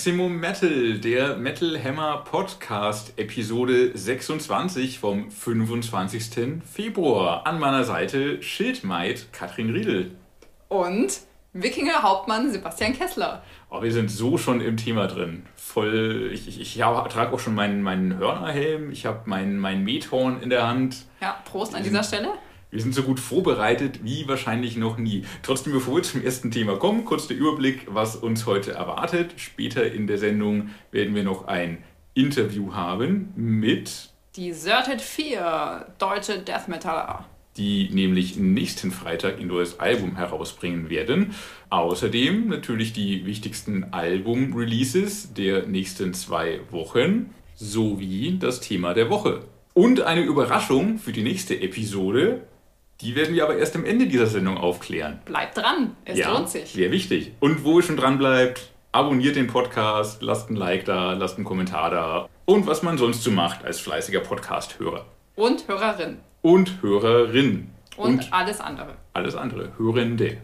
Maximum Metal, der Metal Hammer Podcast, Episode 26 vom 25. Februar. An meiner Seite Schildmaid Katrin Riedel. Und Wikinger Hauptmann Sebastian Kessler. Oh, wir sind so schon im Thema drin. Voll, ich, ich, ich trage auch schon meinen, meinen Hörnerhelm, ich habe mein, mein Methorn in der Hand. Ja, Prost an dieser Stelle. Wir sind so gut vorbereitet wie wahrscheinlich noch nie. Trotzdem, bevor wir zum ersten Thema kommen, kurz der Überblick, was uns heute erwartet. Später in der Sendung werden wir noch ein Interview haben mit Deserted 4, deutsche Death Metaller. Die nämlich nächsten Freitag ein neues Album herausbringen werden. Außerdem natürlich die wichtigsten Album-Releases der nächsten zwei Wochen sowie das Thema der Woche. Und eine Überraschung für die nächste Episode. Die werden wir aber erst am Ende dieser Sendung aufklären. Bleibt dran, es ja, lohnt sich. Sehr wichtig. Und wo ihr schon dran bleibt, abonniert den Podcast, lasst ein Like da, lasst einen Kommentar da. Und was man sonst so macht als fleißiger Podcast-Hörer. Und Hörerin. Und Hörerin. Und, Und alles andere. Alles andere. Hörende.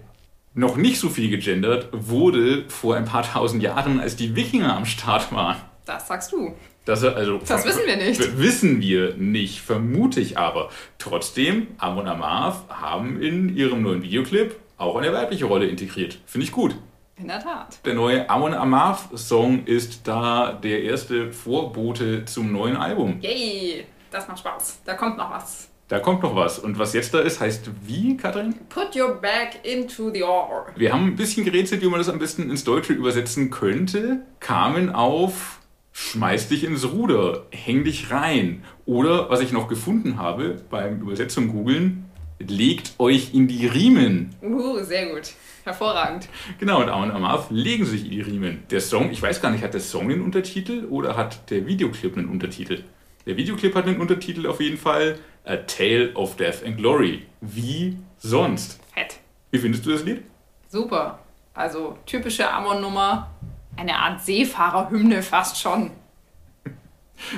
Noch nicht so viel gegendert wurde vor ein paar tausend Jahren, als die Wikinger am Start waren. Das sagst du. Das, also, das wissen wir nicht. Wissen wir nicht, vermute ich aber. Trotzdem, Amon Amarth haben in ihrem neuen Videoclip auch eine weibliche Rolle integriert. Finde ich gut. In der Tat. Der neue Amon Amarth-Song ist da der erste Vorbote zum neuen Album. Yay, das macht Spaß. Da kommt noch was. Da kommt noch was. Und was jetzt da ist, heißt wie, Katrin? Put your back into the ore. Wir haben ein bisschen gerätselt, wie man das am besten ins Deutsche übersetzen könnte. Kamen auf schmeiß dich ins Ruder, häng dich rein. Oder, was ich noch gefunden habe beim Übersetzung googeln, legt euch in die Riemen. Uh, sehr gut. Hervorragend. Genau, und Amon Amarth legen sich in die Riemen. Der Song, ich weiß gar nicht, hat der Song einen Untertitel oder hat der Videoclip einen Untertitel? Der Videoclip hat einen Untertitel auf jeden Fall. A Tale of Death and Glory. Wie sonst. Fett. Wie findest du das Lied? Super. Also typische Amon-Nummer eine Art Seefahrerhymne fast schon.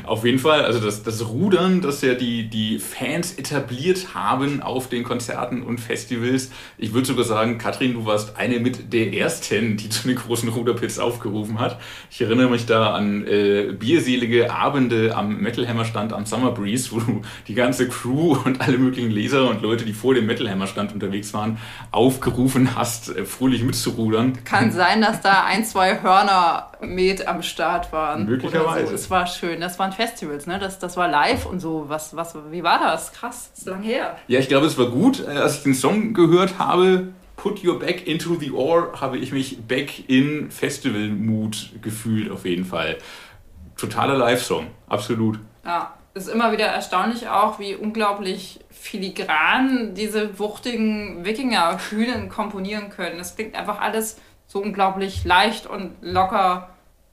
Auf jeden Fall, also das, das Rudern, das ja die, die Fans etabliert haben auf den Konzerten und Festivals. Ich würde sogar sagen, Katrin, du warst eine mit der ersten, die zu den großen Ruderpits aufgerufen hat. Ich erinnere mich da an äh, bierselige Abende am Metal Hammer Stand am Summer Breeze, wo du die ganze Crew und alle möglichen Leser und Leute, die vor dem Metal Hammer Stand unterwegs waren, aufgerufen hast, äh, fröhlich mitzurudern. Kann sein, dass da ein, zwei Hörner mit am Start waren. Möglicherweise. So. Es war schön das waren Festivals, ne? Das, das war live und so. Was, was, wie war das? Krass, das ist lang her. Ja, ich glaube, es war gut. Äh, als ich den Song gehört habe, Put Your Back into the Ore, habe ich mich back in Festival-Mood gefühlt, auf jeden Fall. Totaler Live-Song, absolut. Ja, ist immer wieder erstaunlich auch, wie unglaublich filigran diese wuchtigen Wikinger-Hühnen komponieren können. Es klingt einfach alles so unglaublich leicht und locker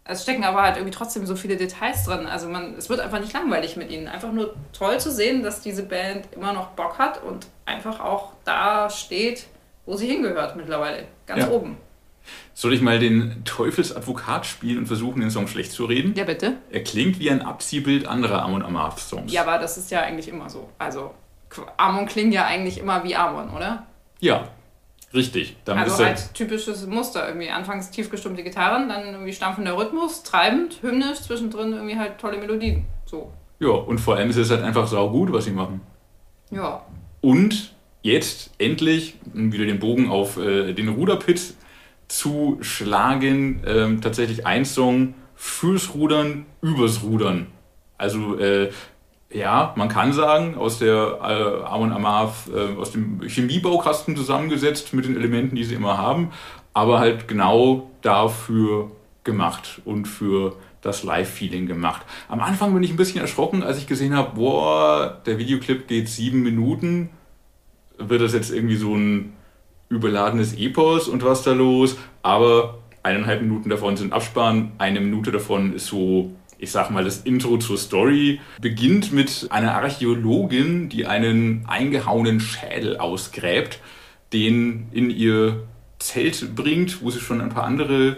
es stecken aber halt irgendwie trotzdem so viele Details drin. Also man, es wird einfach nicht langweilig mit ihnen. Einfach nur toll zu sehen, dass diese Band immer noch Bock hat und einfach auch da steht, wo sie hingehört mittlerweile. Ganz ja. oben. Soll ich mal den Teufelsadvokat spielen und versuchen, den Song schlecht zu reden? Ja, bitte. Er klingt wie ein Abziehbild anderer Amon Amarth-Songs. Ja, aber das ist ja eigentlich immer so. Also, Amon klingt ja eigentlich immer wie Amon, oder? Ja, Richtig. Damit also als typisches Muster irgendwie. Anfangs tief gestimmte Gitarren, dann irgendwie stampfender Rhythmus, treibend, hymnisch, zwischendrin irgendwie halt tolle Melodien. So. Ja, und vor allem ist es halt einfach saugut, was sie machen. Ja. Und jetzt endlich, um wieder den Bogen auf äh, den Ruderpit zu schlagen, ähm, tatsächlich ein Song fürs Rudern, übers Rudern. Also äh, ja, man kann sagen, aus der äh, Amon Amarth, äh, aus dem Chemiebaukasten zusammengesetzt mit den Elementen, die sie immer haben, aber halt genau dafür gemacht und für das Live-Feeling gemacht. Am Anfang bin ich ein bisschen erschrocken, als ich gesehen habe, boah, der Videoclip geht sieben Minuten. Wird das jetzt irgendwie so ein überladenes Epos und was da los? Aber eineinhalb Minuten davon sind Abspann, eine Minute davon ist so ich sag mal, das Intro zur Story beginnt mit einer Archäologin, die einen eingehauenen Schädel ausgräbt, den in ihr Zelt bringt, wo sie schon ein paar andere,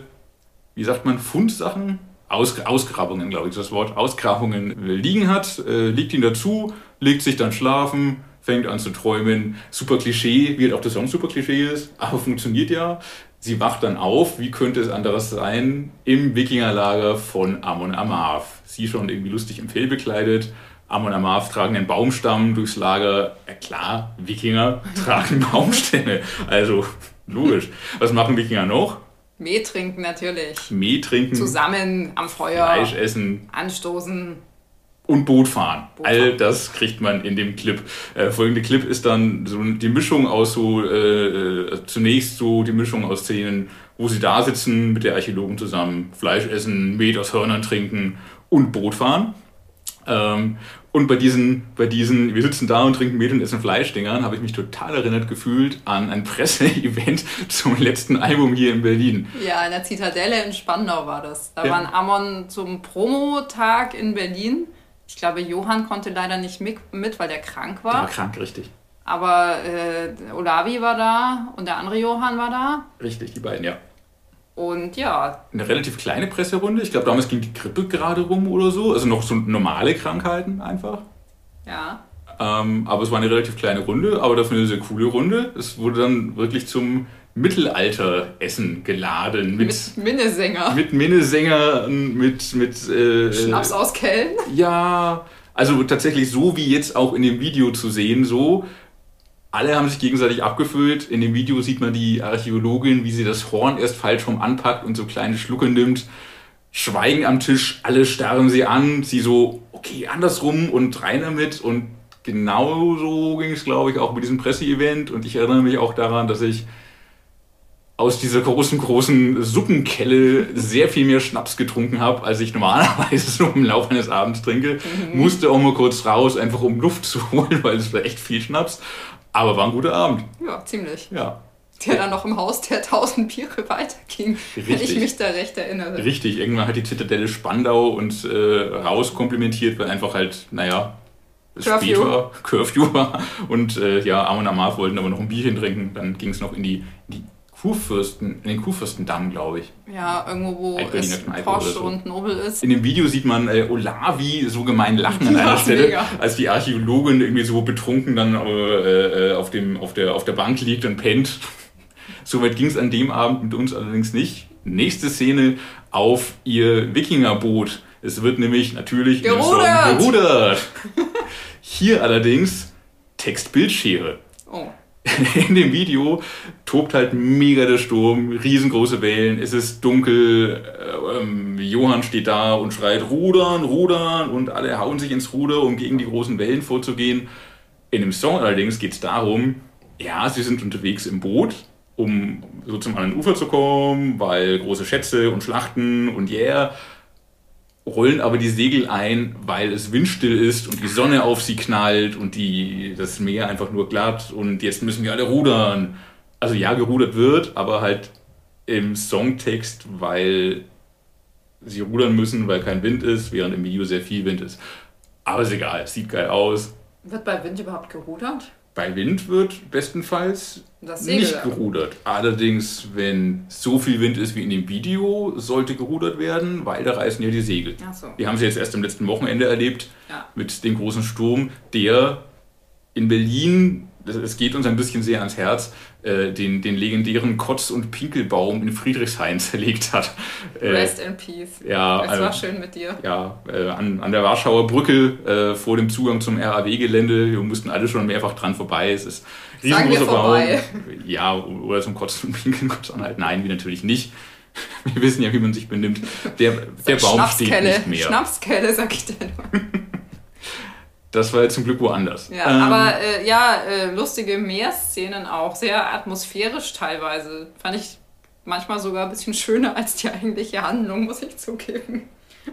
wie sagt man, Fundsachen, Aus, Ausgrabungen, glaube ich, das Wort, Ausgrabungen liegen hat, äh, legt ihn dazu, legt sich dann schlafen, fängt an zu träumen. Super Klischee, wie halt auch der Song super Klischee ist, aber funktioniert ja. Sie wacht dann auf, wie könnte es anderes sein, im Wikingerlager von Amon Amarth. Sie schon irgendwie lustig im Fell bekleidet. Amon Amarth tragen einen Baumstamm durchs Lager. Ja klar, Wikinger tragen Baumstämme. Also logisch. Was machen Wikinger noch? Mehl trinken natürlich. Mehl trinken. Zusammen am Feuer. Fleisch essen. Anstoßen. Und Boot fahren. Boot fahren. All das kriegt man in dem Clip. Äh, folgende Clip ist dann so die Mischung aus so, äh, zunächst so die Mischung aus Szenen, wo sie da sitzen mit der Archäologen zusammen, Fleisch essen, Met aus Hörnern trinken und Boot fahren. Ähm, und bei diesen, bei diesen, wir sitzen da und trinken Mehl und essen Fleischdingern, habe ich mich total erinnert gefühlt an ein Presseevent zum letzten Album hier in Berlin. Ja, in der Zitadelle in Spandau war das. Da ja. waren Amon zum Promotag in Berlin. Ich glaube, Johann konnte leider nicht mit, weil der krank war. Der war krank, richtig. Aber äh, Olavi war da und der andere Johann war da. Richtig, die beiden, ja. Und ja. Eine relativ kleine Presserunde. Ich glaube, damals ging die Grippe gerade rum oder so. Also noch so normale Krankheiten einfach. Ja. Ähm, aber es war eine relativ kleine Runde, aber dafür eine sehr coole Runde. Es wurde dann wirklich zum Mittelalter-Essen geladen. Mit, mit Minnesänger. Mit Minnesängern, mit. mit äh, Schnaps aus Kellen. Ja, also tatsächlich so wie jetzt auch in dem Video zu sehen, so alle haben sich gegenseitig abgefüllt. In dem Video sieht man die Archäologin, wie sie das Horn erst falsch rum anpackt und so kleine Schlucke nimmt. Schweigen am Tisch, alle starren sie an. Sie so, okay, andersrum und rein damit. Und genauso ging es, glaube ich, auch mit diesem Presseevent. Und ich erinnere mich auch daran, dass ich aus dieser großen, großen Suppenkelle sehr viel mehr Schnaps getrunken habe, als ich normalerweise so im Laufe eines Abends trinke. Mhm. Musste auch mal kurz raus, einfach um Luft zu holen, weil es war echt viel Schnaps. Aber war ein guter Abend. Ja, ziemlich. Ja. Der dann noch im Haus der tausend Biere weiterging, Richtig. wenn ich mich da recht erinnere. Richtig, irgendwann hat die Zitadelle Spandau uns äh, rauskomplimentiert, weil einfach halt, naja, es Curfew. spät war, Curfew war. Und äh, ja, Amon Amarth wollten aber noch ein Bierchen trinken. Dann ging es noch in die, in die Kurfürsten, in den Kurfürstendamm, glaube ich. Ja, irgendwo, wo es Porsche so. und Nobel ist. In dem Video sieht man äh, Olavi so gemein lachen an einer ja, Stelle, mega. als die Archäologin irgendwie so betrunken dann äh, äh, auf, dem, auf, der, auf der Bank liegt und pennt. Soweit ging es an dem Abend mit uns allerdings nicht. Nächste Szene auf ihr Wikingerboot. Es wird nämlich natürlich gerudert. gerudert. Hier allerdings Textbildschere. Oh. in dem Video tobt halt mega der Sturm, riesengroße Wellen, es ist dunkel, äh, ähm, Johann steht da und schreit Rudern, Rudern und alle hauen sich ins Ruder, um gegen die großen Wellen vorzugehen. In dem Song allerdings geht es darum, ja, sie sind unterwegs im Boot, um so zum anderen Ufer zu kommen, weil große Schätze und Schlachten und yeah, rollen aber die Segel ein, weil es windstill ist und die Sonne auf sie knallt und die, das Meer einfach nur glatt und jetzt müssen wir alle rudern. Also ja, gerudert wird, aber halt im Songtext, weil sie rudern müssen, weil kein Wind ist, während im Video sehr viel Wind ist. Aber ist egal, es sieht geil aus. Wird bei Wind überhaupt gerudert? Bei Wind wird bestenfalls nicht gerudert. Allerdings, wenn so viel Wind ist wie in dem Video, sollte gerudert werden, weil da reißen ja die Segel. Ach so. Die haben sie jetzt erst am letzten Wochenende erlebt ja. mit dem großen Sturm, der in Berlin es geht uns ein bisschen sehr ans Herz, äh, den, den legendären Kotz- und Pinkelbaum in Friedrichshain zerlegt hat. Äh, Rest in Peace. Ja, es war schön mit dir. Ja, äh, an, an der Warschauer Brücke vor dem Zugang zum RAW-Gelände. Wir mussten alle schon mehrfach dran vorbei. Es ist riesengroßer Baum. Ja, oder zum Kotzen und Pinkeln kurz anhalten. Nein, wie natürlich nicht. Wir wissen ja, wie man sich benimmt. Der, der Baum steht nicht mehr. Schnapskelle, sag ich dir nur. Das war jetzt zum Glück woanders. Ja, ähm, aber äh, ja, äh, lustige Meerszenen auch, sehr atmosphärisch teilweise. Fand ich manchmal sogar ein bisschen schöner als die eigentliche Handlung, muss ich zugeben.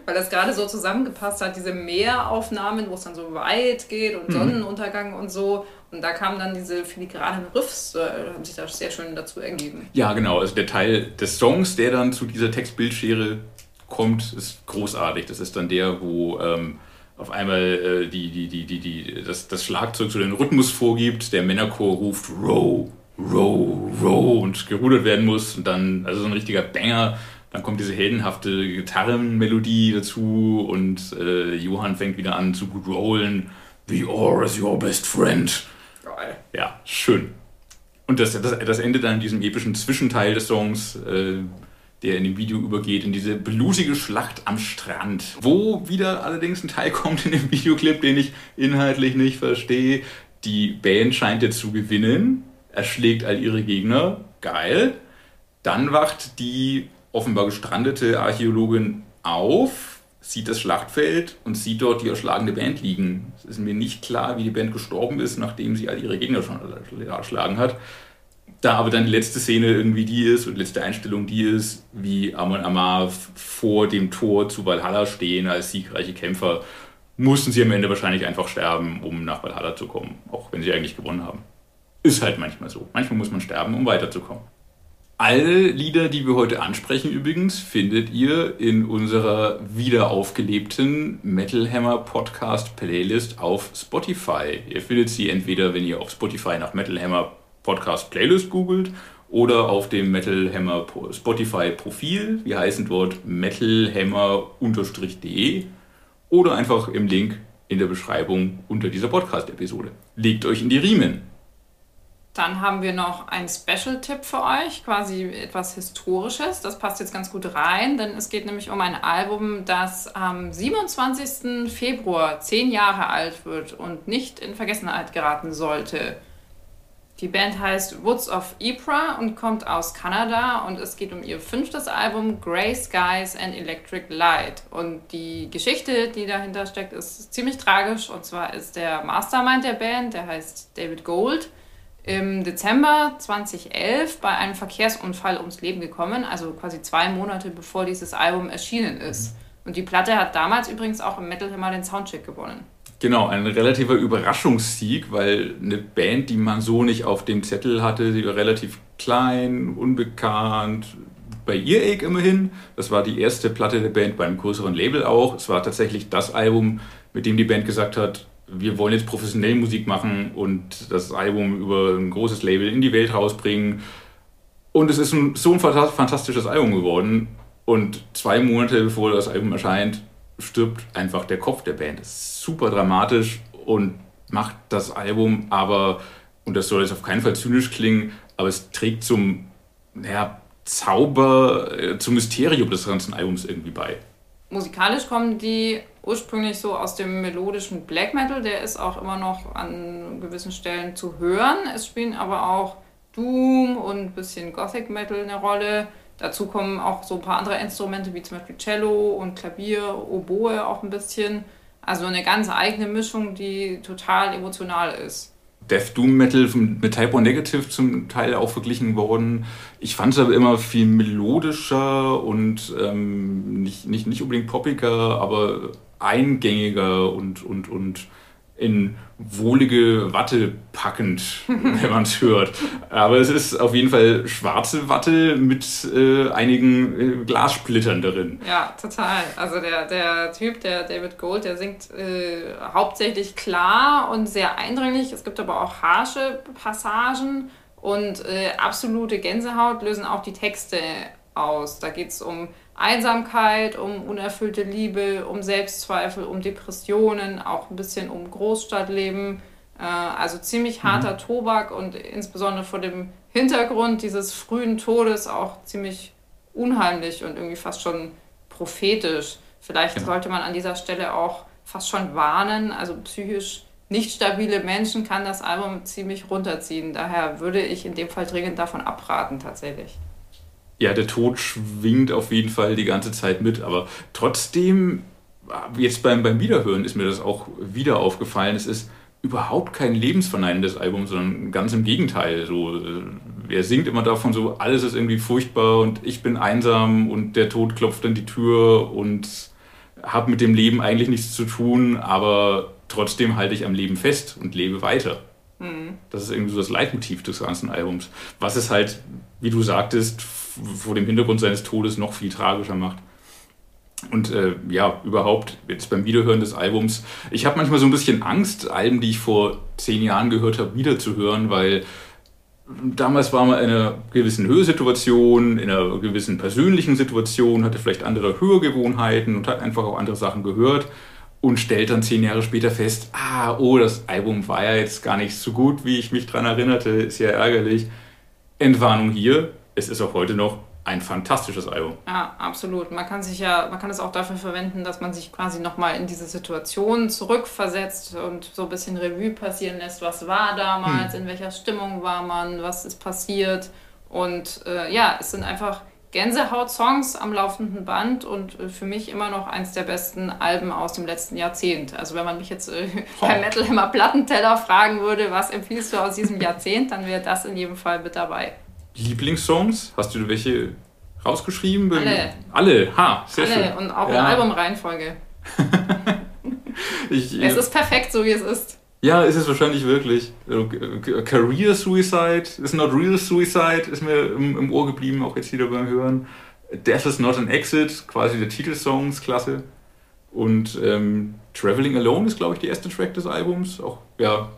Weil das gerade so zusammengepasst hat, diese Meeraufnahmen, wo es dann so weit geht und mhm. Sonnenuntergang und so. Und da kamen dann diese filigranen Riffs, äh, haben sich da sehr schön dazu ergeben. Ja, genau. Also der Teil des Songs, der dann zu dieser Textbildschere kommt, ist großartig. Das ist dann der, wo ähm, auf einmal äh, die, die, die, die, die, das, das Schlagzeug so den Rhythmus vorgibt, der Männerchor ruft Row, Row, Row und gerudert werden muss und dann, also so ein richtiger Banger, dann kommt diese heldenhafte Gitarrenmelodie dazu und äh, Johann fängt wieder an zu rollen. The oar is your best friend. Geil. Ja, schön. Und das, das, das endet dann in diesem epischen Zwischenteil des Songs, äh, der in dem Video übergeht, in diese blutige Schlacht am Strand. Wo wieder allerdings ein Teil kommt in dem Videoclip, den ich inhaltlich nicht verstehe. Die Band scheint jetzt zu gewinnen, erschlägt all ihre Gegner, geil. Dann wacht die offenbar gestrandete Archäologin auf, sieht das Schlachtfeld und sieht dort die erschlagene Band liegen. Es ist mir nicht klar, wie die Band gestorben ist, nachdem sie all ihre Gegner schon erschlagen hat. Da aber dann die letzte Szene irgendwie die ist und letzte Einstellung die ist, wie Amon Amar vor dem Tor zu Valhalla stehen als siegreiche Kämpfer, mussten sie am Ende wahrscheinlich einfach sterben, um nach Valhalla zu kommen, auch wenn sie eigentlich gewonnen haben. Ist halt manchmal so. Manchmal muss man sterben, um weiterzukommen. Alle Lieder, die wir heute ansprechen übrigens, findet ihr in unserer wiederaufgelebten Metal Hammer Podcast Playlist auf Spotify. Ihr findet sie entweder, wenn ihr auf Spotify nach Metal Hammer Podcast Playlist googelt oder auf dem Metal Hammer Spotify Profil. Wir heißen dort metalhammer-de oder einfach im Link in der Beschreibung unter dieser Podcast-Episode. Legt euch in die Riemen. Dann haben wir noch einen Special-Tipp für euch, quasi etwas Historisches. Das passt jetzt ganz gut rein, denn es geht nämlich um ein Album, das am 27. Februar zehn Jahre alt wird und nicht in Vergessenheit geraten sollte. Die Band heißt Woods of Ypres und kommt aus Kanada und es geht um ihr fünftes Album Grey Skies and Electric Light. Und die Geschichte, die dahinter steckt, ist ziemlich tragisch. Und zwar ist der Mastermind der Band, der heißt David Gold, im Dezember 2011 bei einem Verkehrsunfall ums Leben gekommen, also quasi zwei Monate bevor dieses Album erschienen ist. Und die Platte hat damals übrigens auch im Metal Hammer den Soundcheck gewonnen. Genau, ein relativer Überraschungssieg, weil eine Band, die man so nicht auf dem Zettel hatte, sie war relativ klein, unbekannt, bei Earache immerhin. Das war die erste Platte der Band bei einem größeren Label auch. Es war tatsächlich das Album, mit dem die Band gesagt hat, wir wollen jetzt professionell Musik machen und das Album über ein großes Label in die Welt rausbringen. Und es ist so ein fantastisches Album geworden. Und zwei Monate bevor das Album erscheint, stirbt einfach der Kopf der Band. Das ist super dramatisch und macht das Album aber, und das soll jetzt auf keinen Fall zynisch klingen, aber es trägt zum naja, Zauber, äh, zum Mysterium des ganzen Albums irgendwie bei. Musikalisch kommen die ursprünglich so aus dem melodischen Black Metal, der ist auch immer noch an gewissen Stellen zu hören. Es spielen aber auch Doom und ein bisschen Gothic Metal eine Rolle. Dazu kommen auch so ein paar andere Instrumente wie zum Beispiel Cello und Klavier, Oboe auch ein bisschen. Also eine ganz eigene Mischung, die total emotional ist. Death Doom Metal mit Type O Negative zum Teil auch verglichen worden. Ich fand es aber immer viel melodischer und ähm, nicht, nicht, nicht unbedingt poppiger, aber eingängiger und, und, und in wohlige Watte packend, wenn man es hört. Aber es ist auf jeden Fall schwarze Watte mit äh, einigen äh, Glassplittern darin. Ja, total. Also der, der Typ, der David Gold, der singt äh, hauptsächlich klar und sehr eindringlich. Es gibt aber auch harsche Passagen und äh, absolute Gänsehaut lösen auch die Texte aus. Da geht es um Einsamkeit, um unerfüllte Liebe, um Selbstzweifel, um Depressionen, auch ein bisschen um Großstadtleben. Äh, also ziemlich mhm. harter mhm. Tobak und insbesondere vor dem Hintergrund dieses frühen Todes auch ziemlich unheimlich und irgendwie fast schon prophetisch. Vielleicht ja. sollte man an dieser Stelle auch fast schon warnen. Also psychisch nicht stabile Menschen kann das Album ziemlich runterziehen. Daher würde ich in dem Fall dringend davon abraten, tatsächlich ja, der Tod schwingt auf jeden Fall die ganze Zeit mit, aber trotzdem, jetzt beim, beim Wiederhören ist mir das auch wieder aufgefallen, es ist überhaupt kein lebensverneinendes Album, sondern ganz im Gegenteil. So, äh, er singt immer davon so, alles ist irgendwie furchtbar und ich bin einsam und der Tod klopft an die Tür und habe mit dem Leben eigentlich nichts zu tun, aber trotzdem halte ich am Leben fest und lebe weiter. Mhm. Das ist irgendwie so das Leitmotiv des ganzen Albums. Was es halt, wie du sagtest, vor dem Hintergrund seines Todes noch viel tragischer macht. Und äh, ja, überhaupt, jetzt beim Wiederhören des Albums, ich habe manchmal so ein bisschen Angst, Alben, die ich vor zehn Jahren gehört habe, wiederzuhören, weil damals war man in einer gewissen Hörsituation, in einer gewissen persönlichen Situation, hatte vielleicht andere Hörgewohnheiten und hat einfach auch andere Sachen gehört. und stellt dann zehn Jahre später fest, ah, oh, das Album war ja jetzt gar nicht so gut, wie ich mich dran erinnerte, ist ja ärgerlich. Entwarnung hier, es ist auch heute noch ein fantastisches Album. Ja, absolut. Man kann sich ja, man kann es auch dafür verwenden, dass man sich quasi nochmal in diese Situation zurückversetzt und so ein bisschen Revue passieren lässt, was war damals, hm. in welcher Stimmung war man, was ist passiert. Und äh, ja, es sind einfach Gänsehaut-Songs am laufenden Band und äh, für mich immer noch eins der besten Alben aus dem letzten Jahrzehnt. Also wenn man mich jetzt äh, oh. bei Metal Hammer Plattenteller fragen würde, was empfiehlst du aus diesem Jahrzehnt, dann wäre das in jedem Fall mit dabei. Lieblingssongs? Hast du welche rausgeschrieben? Alle. Alle, ha, sehr Alle. schön. und auch ja. in Albumreihenfolge. ich, es ist perfekt, so wie es ist. Ja, ist es wahrscheinlich wirklich. Äh, Career Suicide is not real suicide ist mir im, im Ohr geblieben, auch jetzt wieder beim Hören. Death is not an exit, quasi der Titelsong, ist klasse. Und ähm, Traveling Alone ist, glaube ich, der erste Track des Albums. Auch, ja,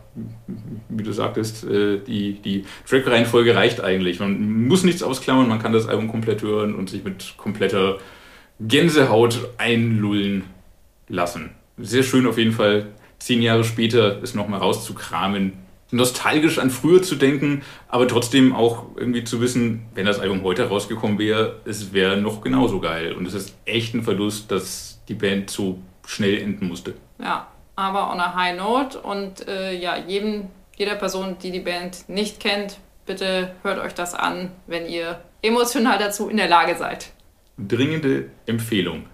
wie du sagtest, äh, die, die Track-Reihenfolge reicht eigentlich. Man muss nichts ausklammern, man kann das Album komplett hören und sich mit kompletter Gänsehaut einlullen lassen. Sehr schön auf jeden Fall zehn Jahre später es nochmal rauszukramen. Nostalgisch an früher zu denken, aber trotzdem auch irgendwie zu wissen, wenn das Album heute rausgekommen wäre, es wäre noch genauso geil. Und es ist echt ein Verlust, dass die Band so schnell enden musste. Ja, aber on a high note und äh, ja, jedem, jeder Person, die die Band nicht kennt, bitte hört euch das an, wenn ihr emotional dazu in der Lage seid. Dringende Empfehlung.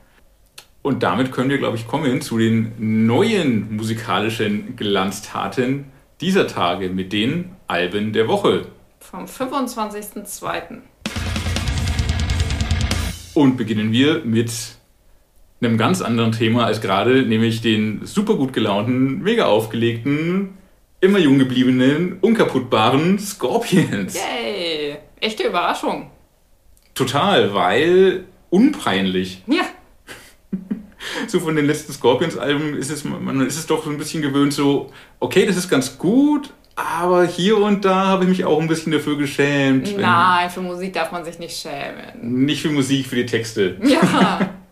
Und damit können wir, glaube ich, kommen zu den neuen musikalischen Glanztaten dieser Tage mit den Alben der Woche. Vom 25.02. Und beginnen wir mit einem ganz anderen Thema als gerade, nämlich den super gut gelaunten, mega aufgelegten, immer jung gebliebenen, unkaputtbaren Scorpions. Yay! Echte Überraschung. Total, weil unpeinlich. Ja so von den letzten Scorpions-Alben ist es, man ist es doch so ein bisschen gewöhnt, so, okay, das ist ganz gut, aber hier und da habe ich mich auch ein bisschen dafür geschämt. Nein, für Musik darf man sich nicht schämen. Nicht für Musik, für die Texte. Ja.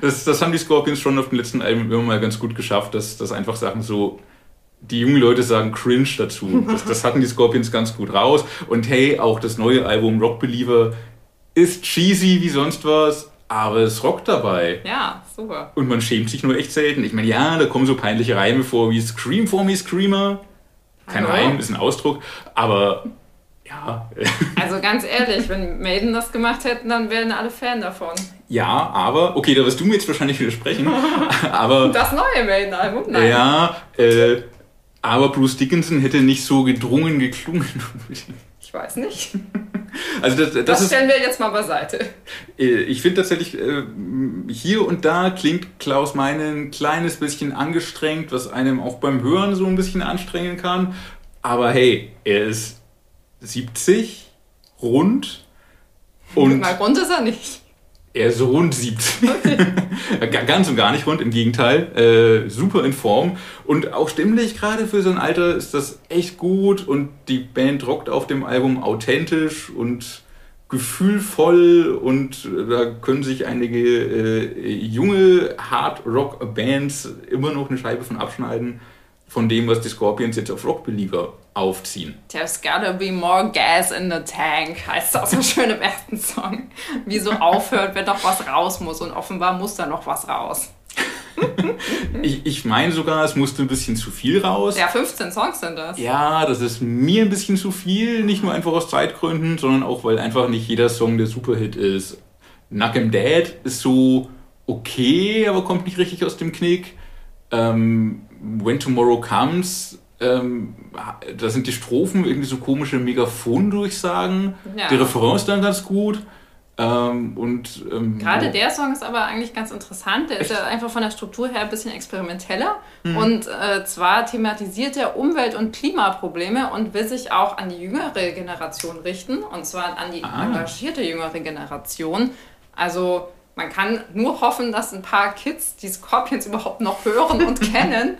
Das, das haben die Scorpions schon auf den letzten Alben immer mal ganz gut geschafft, dass, dass einfach Sachen so die jungen Leute sagen cringe dazu. Das, das, hatten die Scorpions ganz gut raus. Und hey, auch das neue Album Rock Believer ist cheesy wie sonst was, aber es rockt dabei. Ja, super. Und man schämt sich nur echt selten. Ich meine, ja, da kommen so peinliche Reime vor wie Scream for me, Screamer. Kein Hallo? Reim, ist ein Ausdruck, aber ja. Also ganz ehrlich, wenn Maiden das gemacht hätten, dann wären alle Fan davon. Ja, aber, okay, da wirst du mir jetzt wahrscheinlich widersprechen, aber... Das neue Maiden-Album, nein. Ja, äh, aber Bruce Dickinson hätte nicht so gedrungen geklungen. Ich weiß nicht. Also das, das, das stellen ist, wir jetzt mal beiseite. Äh, ich finde tatsächlich, äh, hier und da klingt Klaus Meine ein kleines bisschen angestrengt, was einem auch beim Hören so ein bisschen anstrengen kann. Aber hey, er ist 70, rund. Und Mal rund ist er nicht. Er ist rund 70. Okay. Ganz und gar nicht rund, im Gegenteil. Äh, super in Form. Und auch stimmlich, gerade für so ein Alter, ist das echt gut. Und die Band rockt auf dem Album authentisch und gefühlvoll. Und da können sich einige äh, junge Hard-Rock-Bands immer noch eine Scheibe von abschneiden von dem, was die Scorpions jetzt auf Rock Believer aufziehen. There's gotta be more gas in the tank, heißt das so schön im ersten Song. Wie so aufhört, wenn doch was raus muss und offenbar muss da noch was raus. ich ich meine sogar, es musste ein bisschen zu viel raus. Ja, 15 Songs sind das. Ja, das ist mir ein bisschen zu viel. Nicht nur einfach aus Zeitgründen, sondern auch, weil einfach nicht jeder Song der Superhit ist. Knock 'em Dead ist so okay, aber kommt nicht richtig aus dem Knick. Ähm, When Tomorrow Comes, ähm, da sind die Strophen irgendwie so komische Megafon-Durchsagen. Ja. Die Refrain ist dann ganz gut. Ähm, und, ähm, Gerade der Song ist aber eigentlich ganz interessant. Der echt? ist ja einfach von der Struktur her ein bisschen experimenteller. Mhm. Und äh, zwar thematisiert er Umwelt- und Klimaprobleme und will sich auch an die jüngere Generation richten. Und zwar an die ah. engagierte jüngere Generation. Also man kann nur hoffen, dass ein paar Kids die Scorpions überhaupt noch hören und kennen.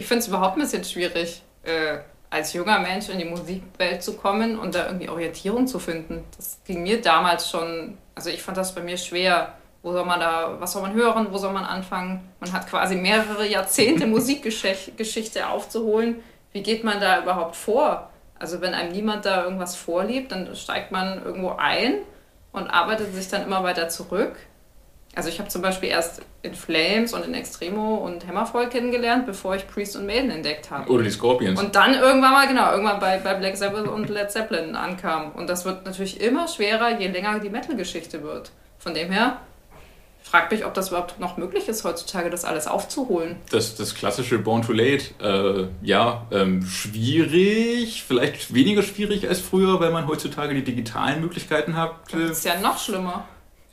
Ich finde es überhaupt ein bisschen schwierig, äh, als junger Mensch in die Musikwelt zu kommen und da irgendwie Orientierung zu finden. Das ging mir damals schon, also ich fand das bei mir schwer, Wo soll man da, was soll man hören, wo soll man anfangen? Man hat quasi mehrere Jahrzehnte Musikgeschichte aufzuholen. Wie geht man da überhaupt vor? Also wenn einem niemand da irgendwas vorliebt, dann steigt man irgendwo ein und arbeitet sich dann immer weiter zurück. Also ich habe zum Beispiel erst in Flames und in Extremo und Hammerfall kennengelernt, bevor ich Priest und Maiden entdeckt habe. Oder die Scorpions. Und dann irgendwann mal, genau, irgendwann bei, bei Black Sabbath und Led Zeppelin ankam. Und das wird natürlich immer schwerer, je länger die Metal-Geschichte wird. Von dem her, frag mich, ob das überhaupt noch möglich ist, heutzutage das alles aufzuholen. Das, das klassische Born Too Late, äh, ja, ähm, schwierig, vielleicht weniger schwierig als früher, weil man heutzutage die digitalen Möglichkeiten hat. Das ist ja noch schlimmer.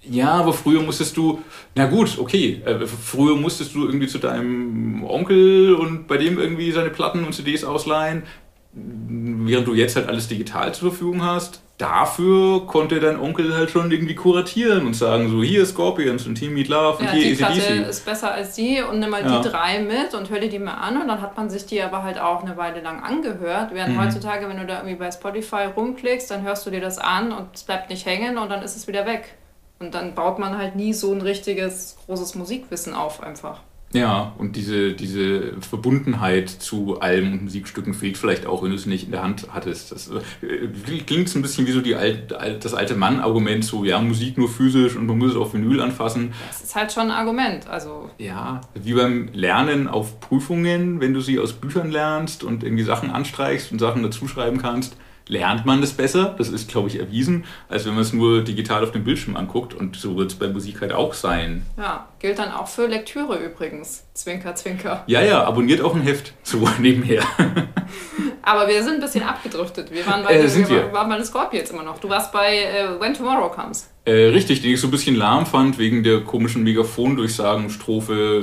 Ja, aber früher musstest du, na gut, okay, äh, früher musstest du irgendwie zu deinem Onkel und bei dem irgendwie seine Platten und CDs ausleihen, während du jetzt halt alles digital zur Verfügung hast. Dafür konnte dein Onkel halt schon irgendwie kuratieren und sagen, so hier Scorpions und Team Meat Love und ja, hier die Platte ist besser als die und nimm mal Ja. die drei mit und hör dir die mal an und dann hat man sich die aber halt auch eine Weile lang angehört. Während Mhm. heutzutage, wenn du da irgendwie bei Spotify rumklickst, dann hörst du dir das an und es bleibt nicht hängen und dann ist es wieder weg. Und dann baut man halt nie so ein richtiges, großes Musikwissen auf einfach. Ja, und diese, diese Verbundenheit zu Alben und Musikstücken fehlt vielleicht auch, wenn du es nicht in der Hand hattest. Das äh, klingt so ein bisschen wie so die alt, das alte Mann-Argument, so ja, Musik nur physisch und man muss es auf Vinyl anfassen. Das ist halt schon ein Argument. Also Ja, wie beim Lernen auf Prüfungen, wenn du sie aus Büchern lernst und irgendwie Sachen anstreichst und Sachen dazuschreiben kannst, lernt man das besser. Das ist, glaube ich, erwiesen, als wenn man es nur digital auf dem Bildschirm anguckt. Und so wird es bei Musik halt auch sein. ja, gilt dann auch für Lektüre übrigens. Zwinker, zwinker. Ja, ja, abonniert auch ein Heft, so nebenher. Aber wir sind ein bisschen abgedriftet. Wir waren bei, Äh, den, wir. waren bei den Scorpions immer noch. Du warst bei äh, When Tomorrow Comes. Äh, richtig, den ich so ein bisschen lahm fand, wegen der komischen Megafon-Durchsagen, Strophe,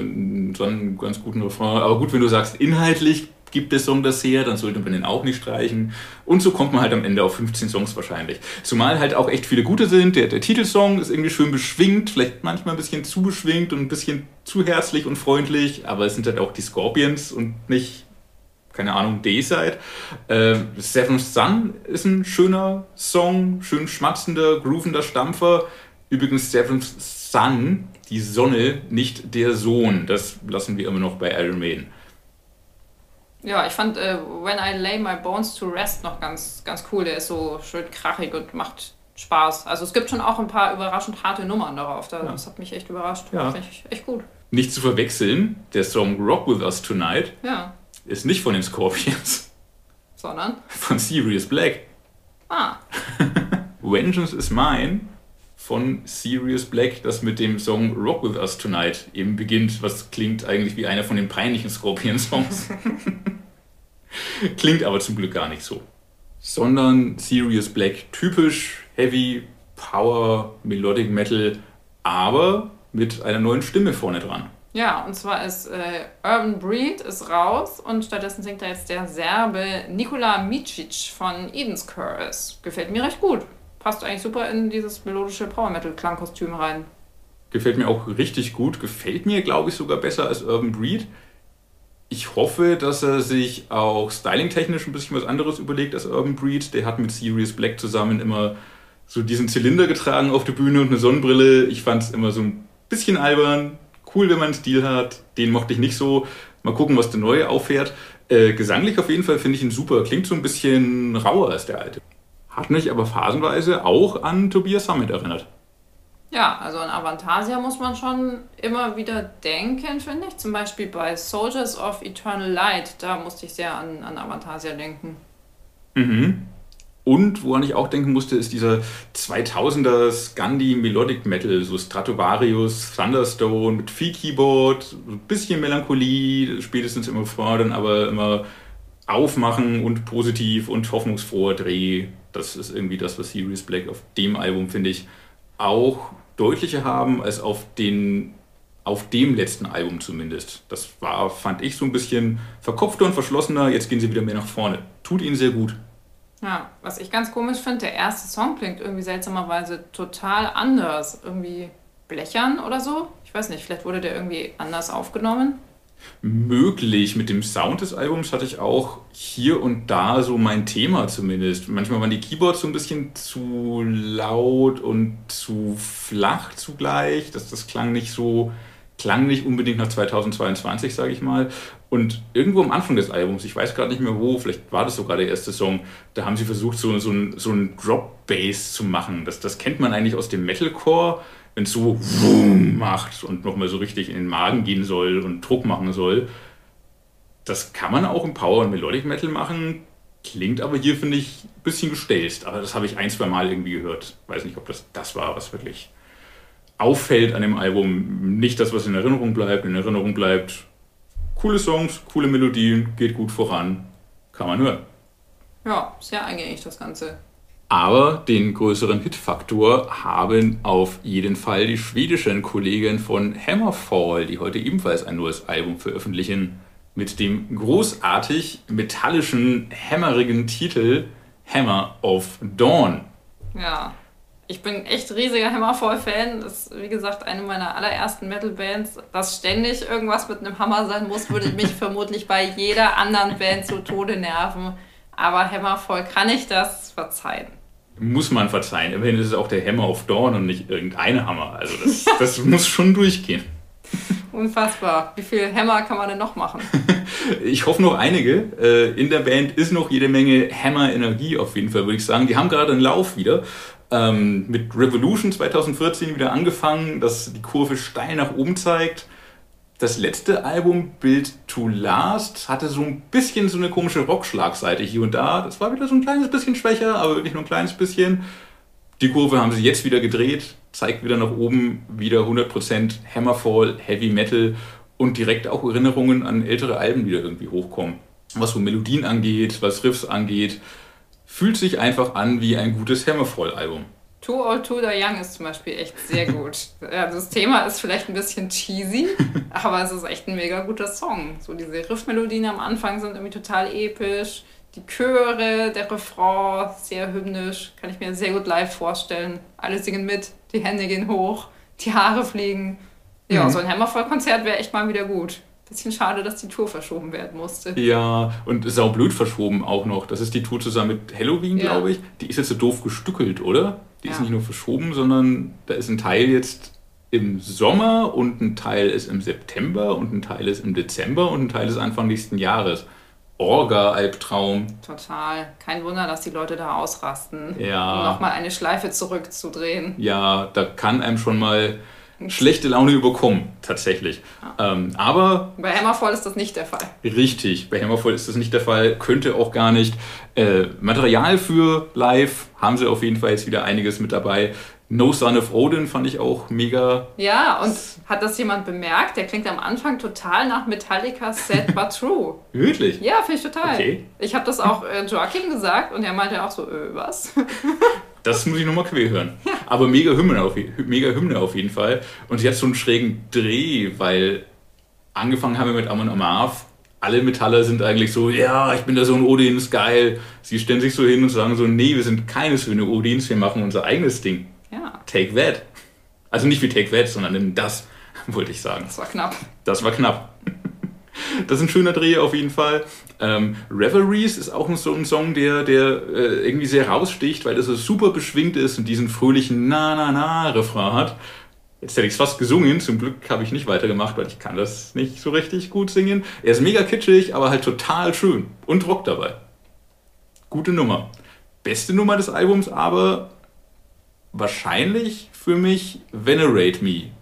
so einen ganz guten Refrain. Aber gut, wenn du sagst, inhaltlich gibt der Song das her, dann sollte man den auch nicht streichen. Und so kommt man halt am Ende auf 15 Songs wahrscheinlich. Zumal halt auch echt viele gute sind. Der, der Titelsong ist irgendwie schön beschwingt, vielleicht manchmal ein bisschen zu beschwingt und ein bisschen zu herzlich und freundlich, aber es sind halt auch die Scorpions und nicht keine Ahnung, Dayside. Äh, Seventh Sun ist ein schöner Song, schön schmatzender, groovender Stampfer. Übrigens Seventh Sun, die Sonne, nicht der Sohn. Das lassen wir immer noch bei Iron Maiden. Ja, ich fand äh, When I Lay My Bones to Rest noch ganz, ganz cool. Der ist so schön krachig und macht Spaß. Also es gibt schon auch ein paar überraschend harte Nummern darauf. Da- Ja. Das hat mich echt überrascht. Ja. Fand ich echt gut. Nicht zu verwechseln, der Song Rock With Us Tonight Ja, ist nicht von den Scorpions, sondern. von Sirius Black. Ah, Vengeance is Mine von Sirius Black, das mit dem Song Rock With Us Tonight eben beginnt, was klingt eigentlich wie einer von den peinlichen Scorpion-Songs. klingt aber zum Glück gar nicht so. Sondern Sirius Black, typisch Heavy Power Melodic Metal, aber mit einer neuen Stimme vorne dran. ja, und zwar ist äh, Urban Breed ist raus und stattdessen singt da jetzt der Serbe Nikola Micic von Eden's Curse. Gefällt mir recht gut. Passt eigentlich super in dieses melodische Power Metal Klangkostüm rein. Gefällt mir auch richtig gut. Gefällt mir, glaube ich, sogar besser als Urban Breed. Ich hoffe, dass er sich auch stylingtechnisch ein bisschen was anderes überlegt als Urban Breed. Der hat mit Sirius Black zusammen immer so diesen Zylinder getragen auf der Bühne und eine Sonnenbrille. Ich fand es immer so ein bisschen albern. Cool, wenn man einen Stil hat. Den mochte ich nicht so. Mal gucken, was der neue auffährt. Äh, gesanglich auf jeden Fall finde ich ihn super. Klingt so ein bisschen rauer als der alte. Hat mich aber phasenweise auch an Tobias Summit erinnert. Ja, also an Avantasia muss man schon immer wieder denken, finde ich. Zum Beispiel bei Soldiers of Eternal Light, da musste ich sehr an, an Avantasia denken. Mhm. Und woran ich auch denken musste, ist dieser 2000er Scandi Melodic Metal, so Stratovarius, Thunderstone mit viel Keyboard, ein bisschen Melancholie, spätestens immer vor, dann aber immer aufmachen und positiv und hoffnungsfroher Dreh. Das ist irgendwie das, was Sirius Black auf dem Album, finde ich, auch deutlicher haben als auf den auf dem letzten Album zumindest. Das war, fand ich, so ein bisschen verkopfter und verschlossener. Jetzt gehen sie wieder mehr nach vorne. Tut ihnen sehr gut. Ja, was ich ganz komisch finde, der erste Song klingt irgendwie seltsamerweise total anders. Irgendwie blechern oder so. Ich weiß nicht, vielleicht wurde der irgendwie anders aufgenommen. Möglich. Mit dem Sound des Albums hatte ich auch hier und da so mein Thema zumindest. Manchmal waren die Keyboards so ein bisschen zu laut und zu flach zugleich. Das, das klang nicht so, klang nicht unbedingt nach 2022, sage ich mal. Und irgendwo am Anfang des Albums, ich weiß gerade nicht mehr wo, vielleicht war das sogar der erste Song, da haben sie versucht, so, so so ein Drop-Bass zu machen. Das, das kennt man eigentlich aus dem Metalcore wenn es so macht und nochmal so richtig in den Magen gehen soll und Druck machen soll. Das kann man auch im Power und Melodic Metal machen. Klingt aber hier, finde ich, ein bisschen gestelzt. Aber das habe ich ein, zwei Mal irgendwie gehört. Weiß nicht, ob das das war, was wirklich auffällt an dem Album. Nicht das, was in Erinnerung bleibt. In Erinnerung bleibt coole Songs, coole Melodien, geht gut voran. Kann man hören. Ja, sehr eingängig das Ganze. Aber den größeren Hitfaktor haben auf jeden Fall die schwedischen Kollegen von Hammerfall, die heute ebenfalls ein neues Album veröffentlichen, mit dem großartig metallischen, hämmerigen Titel Hammer of Dawn. Ja, ich bin echt riesiger Hammerfall-Fan. Das ist, wie gesagt, eine meiner allerersten Metal-Bands. Dass ständig irgendwas mit einem Hammer sein muss, würde mich vermutlich bei jeder anderen Band zu Tode nerven. Aber Hammerfall kann ich das verzeihen muss man verzeihen. Immerhin ist es auch der Hammer of Dawn und nicht irgendein Hammer. Also das, das muss schon durchgehen. Unfassbar. Wie viel Hammer kann man denn noch machen? ich hoffe noch einige. Äh, in der Band ist noch jede Menge Hammer-Energie auf jeden Fall, würde ich sagen. Die haben gerade einen Lauf wieder. Ähm, mit Revolution 2014 wieder angefangen, dass die Kurve steil nach oben zeigt das letzte Album, Build to Last, hatte so ein bisschen so eine komische Rockschlagseite hier und da. Das war wieder so ein kleines bisschen schwächer, aber wirklich nur ein kleines bisschen. Die Kurve haben sie jetzt wieder gedreht, zeigt wieder nach oben, wieder 100% Hammerfall, Heavy Metal und direkt auch Erinnerungen an ältere Alben wieder irgendwie hochkommen. Was so Melodien angeht, was Riffs angeht, fühlt sich einfach an wie ein gutes Hammerfall-Album. Too Old, Too the Young ist zum Beispiel echt sehr gut. also das Thema ist vielleicht ein bisschen cheesy, aber es ist echt ein mega guter Song. So diese Riffmelodien am Anfang sind irgendwie total episch. Die Chöre, der Refrain, sehr hymnisch. Kann ich mir sehr gut live vorstellen. Alle singen mit, die Hände gehen hoch, die Haare fliegen. Ja, mhm. so ein Hammervoll-Konzert wäre echt mal wieder gut. Bisschen schade, dass die Tour verschoben werden musste. Ja, und saublöd verschoben auch noch. Das ist die Tour zusammen mit Halloween, ja. glaube ich. Die ist jetzt so doof gestückelt, oder? Die ja. ist nicht nur verschoben, sondern da ist ein Teil jetzt im Sommer und ein Teil ist im September und ein Teil ist im Dezember und ein Teil ist Anfang nächsten Jahres. Orga-Albtraum. Total. Kein Wunder, dass die Leute da ausrasten. Ja. Um nochmal eine Schleife zurückzudrehen. Ja, da kann einem schon mal schlechte Laune überkommen, tatsächlich. Ja. Ähm, aber. Bei Hammerfall ist das nicht der Fall. Richtig, bei Hammerfall ist das nicht der Fall, könnte auch gar nicht. Äh, Material für live haben sie auf jeden Fall jetzt wieder einiges mit dabei. No Son of Odin fand ich auch mega. Ja, und hat das jemand bemerkt? Der klingt am Anfang total nach Metallica's Sad But True. Wirklich? Ja, finde ich total. Okay. Ich habe das auch äh, Joachim gesagt und er meinte auch so, äh, was? Das muss ich nochmal quer hören. Ja. Aber mega Hymne, auf, mega Hymne auf jeden Fall. Und sie hat so einen schrägen Dreh, weil angefangen haben wir mit Amon Amarth. Alle Metaller sind eigentlich so, ja, ich bin der Sohn Odins, geil. Sie stellen sich so hin und sagen so, nee, wir sind keine Söhne Odins, wir machen unser eigenes Ding. Ja. Take that. Also nicht wie Take that, sondern nimm das, wollte ich sagen. Das war knapp. Das war knapp. Das ist ein schöner Dreh auf jeden Fall. Ähm, Reveries ist auch so ein Song, der, der äh, irgendwie sehr raussticht, weil das so super beschwingt ist und diesen fröhlichen Na-Na-Na-Refrain hat. Jetzt hätte ich es fast gesungen, zum Glück habe ich nicht weitergemacht, weil ich kann das nicht so richtig gut singen. Er ist mega kitschig, aber halt total schön und Rock dabei. Gute Nummer. Beste Nummer des Albums aber wahrscheinlich für mich Venerate Me.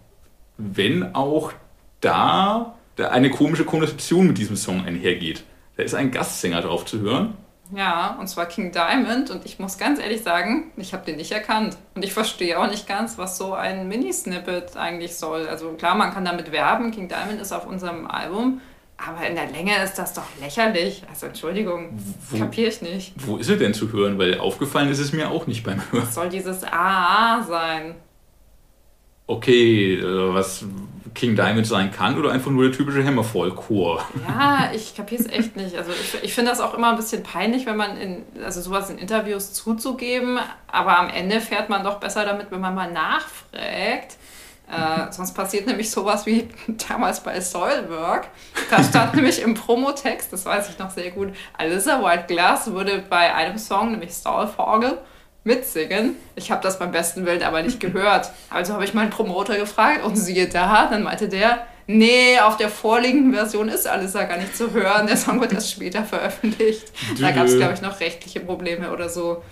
Wenn auch da eine komische Konnotation mit diesem Song einhergeht. Da ist ein Gastsänger drauf zu hören. Ja, und zwar King Diamond. Und ich muss ganz ehrlich sagen, ich habe den nicht erkannt. Und ich verstehe auch nicht ganz, was so ein Mini-Snippet eigentlich soll. Also klar, man kann damit werben. King Diamond ist auf unserem Album. Aber in der Länge ist das doch lächerlich. Also Entschuldigung, kapiere ich nicht. Wo ist er denn zu hören? Weil aufgefallen ist es mir auch nicht beim Hören. Was soll dieses AA sein? Okay, äh, was, King Diamond sein kann oder einfach nur der typische Hammerfall-Chor. Ja, ich kapiere es echt nicht. Also ich, ich finde das auch immer ein bisschen peinlich, wenn man in, also sowas in Interviews zuzugeben, aber am Ende fährt man doch besser damit, wenn man mal nachfragt. Äh, sonst passiert nämlich sowas wie damals bei Soilwork. Da stand nämlich im Promotext, das weiß ich noch sehr gut, Alyssa White Glass würde bei einem Song, nämlich Stallfogel, mitsingen. Ich habe das beim besten Willen aber nicht gehört. Also habe ich meinen Promoter gefragt und siehe da, dann meinte der, nee, auf der vorliegenden Version ist Alyssa gar nicht zu hören. Der Song wird erst später veröffentlicht. Da gab es, glaube ich, noch rechtliche Probleme oder so.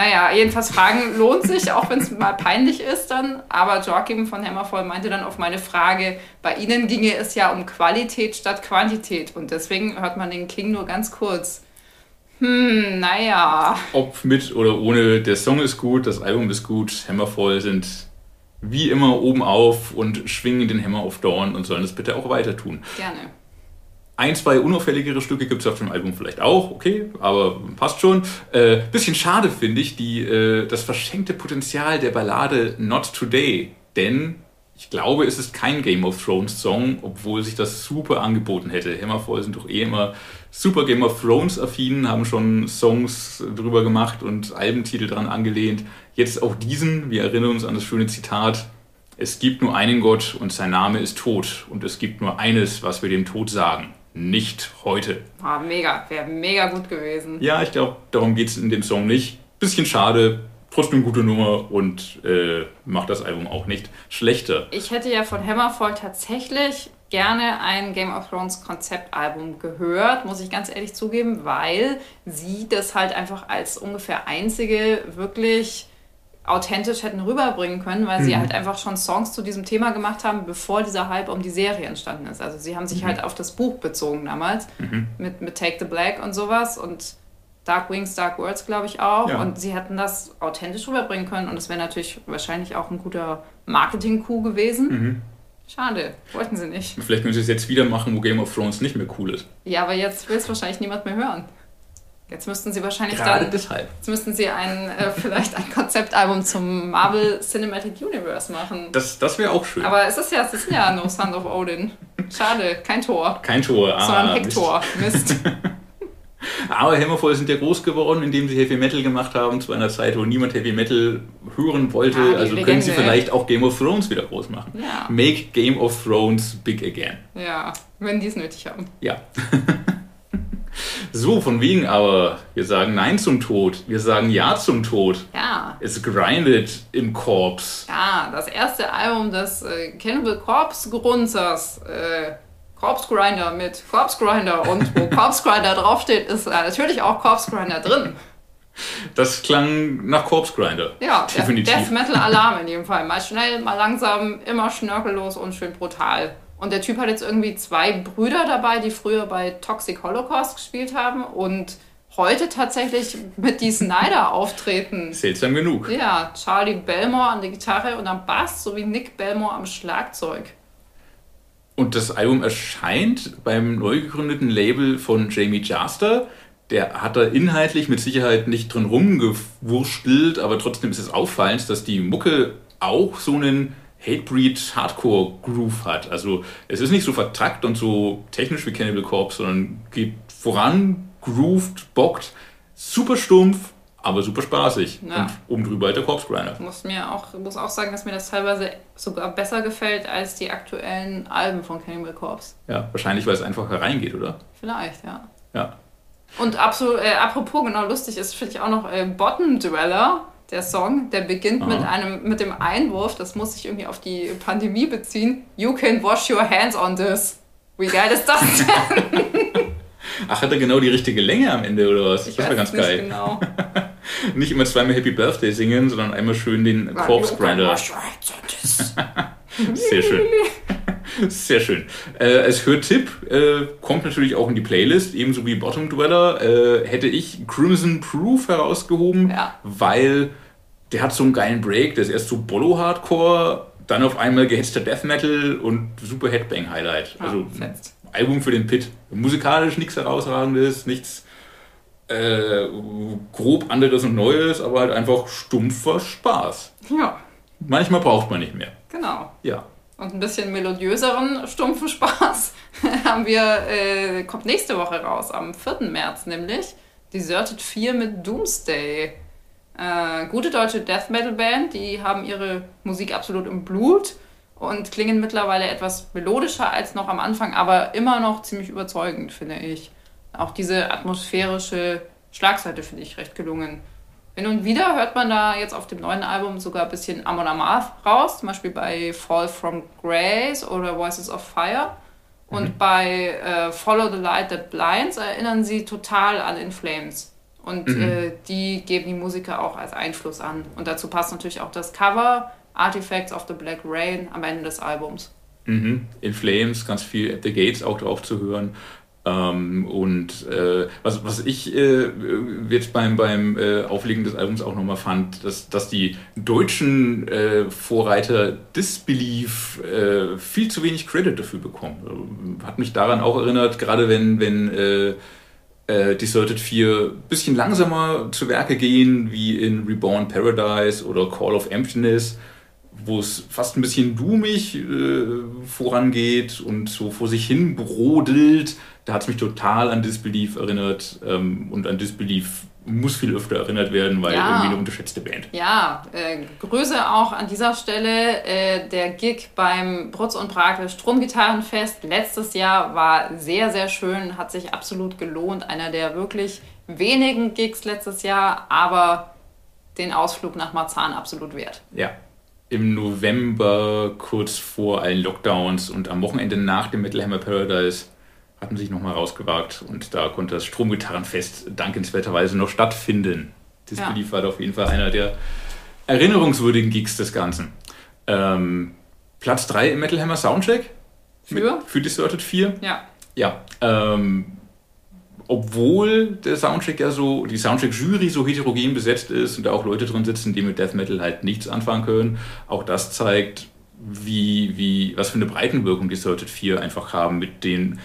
Naja, jedenfalls Fragen lohnt sich, auch wenn es mal peinlich ist dann. Aber Joachim von Hammervoll meinte dann auf meine Frage, bei Ihnen ginge es ja um Qualität statt Quantität. Und deswegen hört man den King nur ganz kurz. Hm, naja. Ob mit oder ohne, der Song ist gut, das Album ist gut, Hammervoll sind wie immer oben auf und schwingen den Hammer auf Dorn und sollen das bitte auch weiter tun. Gerne. Ein, zwei unauffälligere Stücke gibt es auf dem Album vielleicht auch, okay, aber passt schon. Äh, bisschen schade finde ich die, äh, das verschenkte Potenzial der Ballade Not Today, denn ich glaube, es ist kein Game of Thrones Song, obwohl sich das super angeboten hätte. Hammerfall sind doch eh immer super Game of Thrones affin, haben schon Songs drüber gemacht und Albentitel dran angelehnt. Jetzt auch diesen, wir erinnern uns an das schöne Zitat, es gibt nur einen Gott und sein Name ist Tod und es gibt nur eines, was wir dem Tod sagen nicht heute. Ah, mega, wäre mega gut gewesen. Ja, ich glaube, darum geht es in dem Song nicht. Bisschen schade, trotzdem gute Nummer und äh, macht das Album auch nicht schlechter. Ich hätte ja von Hammerfall tatsächlich gerne ein Game of Thrones Konzeptalbum gehört, muss ich ganz ehrlich zugeben, weil sie das halt einfach als ungefähr einzige wirklich authentisch hätten rüberbringen können, weil mhm. sie halt einfach schon Songs zu diesem Thema gemacht haben, bevor dieser Hype um die Serie entstanden ist. Also sie haben sich mhm. halt auf das Buch bezogen damals mhm. mit, mit Take the Black und sowas und Dark Wings, Dark Words, glaube ich auch. Ja. Und sie hätten das authentisch rüberbringen können und es wäre natürlich wahrscheinlich auch ein guter Marketing-Coup gewesen. Mhm. Schade, wollten sie nicht. Vielleicht können sie es jetzt wieder machen, wo Game of Thrones nicht mehr cool ist. Ja, aber jetzt will es wahrscheinlich niemand mehr hören. Jetzt müssten sie wahrscheinlich Gerade dann. Deshalb. Jetzt müssten sie ein, äh, vielleicht ein Konzeptalbum zum Marvel Cinematic Universe machen. Das, das wäre auch schön. Aber es ist ja, es ist ja No Son of Odin. Schade, kein Tor. Kein Tor, ah. Sondern Hector. Mist. Mist. Aber Hammerfall sind ja groß geworden, indem sie Heavy Metal gemacht haben, zu einer Zeit, wo niemand Heavy Metal hören wollte. Ah, also Legende. können sie vielleicht auch Game of Thrones wieder groß machen. Ja. Make Game of Thrones big again. Ja, wenn die es nötig haben. Ja. So, von wegen aber, wir sagen Nein zum Tod, wir sagen Ja zum Tod. Ja. Es grindet im Korps. Ja, das erste Album des äh, Cannibal Corpse Grunzers, äh, Corpse Grinder mit Corpse Grinder und wo Corpse Grinder draufsteht, ist äh, natürlich auch Corpse Grinder drin. Das klang nach Corpse Grinder. Ja, definitiv. Death Metal Alarm in jedem Fall. Mal schnell, mal langsam, immer schnörkellos und schön brutal. Und der Typ hat jetzt irgendwie zwei Brüder dabei, die früher bei Toxic Holocaust gespielt haben und heute tatsächlich mit Dee Snyder auftreten. Seltsam genug. Ja, Charlie Belmore an der Gitarre und am Bass sowie Nick Belmore am Schlagzeug. Und das Album erscheint beim neu gegründeten Label von Jamie Jaster. Der hat da inhaltlich mit Sicherheit nicht drin rumgewurstelt, aber trotzdem ist es auffallend, dass die Mucke auch so einen Hatebreed Hardcore Groove hat. Also es ist nicht so vertrackt und so technisch wie Cannibal Corpse, sondern geht voran, grooved, bockt, super stumpf, aber super spaßig. Ja. Und oben drüber halt der Corpse Grinder. Ich muss, mir auch, muss auch sagen, dass mir das teilweise sogar besser gefällt als die aktuellen Alben von Cannibal Corpse. Ja, wahrscheinlich, weil es einfach hereingeht, oder? Vielleicht, ja. Ja. Und absolut, äh, apropos, genau lustig ist, finde ich auch noch äh, Bottom Dweller der Song, der beginnt mit, einem, mit dem Einwurf, das muss sich irgendwie auf die Pandemie beziehen. You can wash your hands on this. Wie geil ist das denn? Ach, hat er genau die richtige Länge am Ende oder was? Ich das war ganz nicht geil. Genau. nicht immer zweimal Happy Birthday singen, sondern einmal schön den Corpse Grinder. Sehr schön. Sehr schön. Äh, als Hörtipp äh, kommt natürlich auch in die Playlist, ebenso wie Bottom Dweller, äh, hätte ich Crimson Proof herausgehoben, ja. weil der hat so einen geilen Break, der ist erst so Bollo-Hardcore, dann auf einmal gehetzter Death Metal und super Headbang-Highlight. Ja, also fetzt. Album für den Pit. Musikalisch nichts herausragendes, nichts äh, grob anderes und Neues, aber halt einfach stumpfer Spaß. Ja. Manchmal braucht man nicht mehr. Genau. Ja. Und ein bisschen melodiöseren, stumpfen Spaß haben wir, äh, kommt nächste Woche raus, am 4. März nämlich. Deserted 4 mit Doomsday. Äh, gute deutsche Death Metal Band, die haben ihre Musik absolut im Blut und klingen mittlerweile etwas melodischer als noch am Anfang, aber immer noch ziemlich überzeugend, finde ich. Auch diese atmosphärische Schlagseite finde ich recht gelungen. Hin und wieder hört man da jetzt auf dem neuen Album sogar ein bisschen Amon Amarth raus, zum Beispiel bei Fall from Grace oder Voices of Fire. Und mhm. bei äh, Follow the Light That Blinds erinnern sie total an In Flames. Und mhm. äh, die geben die Musiker auch als Einfluss an. Und dazu passt natürlich auch das Cover Artifacts of the Black Rain am Ende des Albums. Mhm. In Flames, ganz viel At the Gates auch drauf zu hören. Ähm, und äh, was, was ich äh, jetzt beim, beim äh, Auflegen des Albums auch nochmal fand, dass, dass die deutschen äh, Vorreiter Disbelief äh, viel zu wenig Credit dafür bekommen. Hat mich daran auch erinnert, gerade wenn, wenn äh, Deserted 4 ein bisschen langsamer zu Werke gehen, wie in Reborn Paradise oder Call of Emptiness wo es fast ein bisschen doomig äh, vorangeht und so vor sich hin brodelt. Da hat es mich total an Disbelief erinnert ähm, und an Disbelief muss viel öfter erinnert werden, weil ja. irgendwie eine unterschätzte Band. Ja, äh, Grüße auch an dieser Stelle. Äh, der Gig beim Brutz und Prag Stromgitarrenfest letztes Jahr war sehr, sehr schön, hat sich absolut gelohnt. Einer der wirklich wenigen Gigs letztes Jahr, aber den Ausflug nach Marzahn absolut wert. Ja, im November, kurz vor allen Lockdowns und am Wochenende nach dem Metal Hammer Paradise, hatten sich nochmal rausgewagt und da konnte das Stromgitarrenfest dankenswerterweise noch stattfinden. Das ja. war auf jeden Fall einer der erinnerungswürdigen Gigs des Ganzen. Ähm, Platz 3 im Metal Hammer Soundcheck. Für? Mit, für Deserted 4. Ja. Ja. Ähm, obwohl der Soundtrack ja so, die Soundtrack-Jury so heterogen besetzt ist und da auch Leute drin sitzen, die mit Death Metal halt nichts anfangen können, auch das zeigt, wie, wie, was für eine Breitenwirkung die Deserted 4 einfach haben mit den,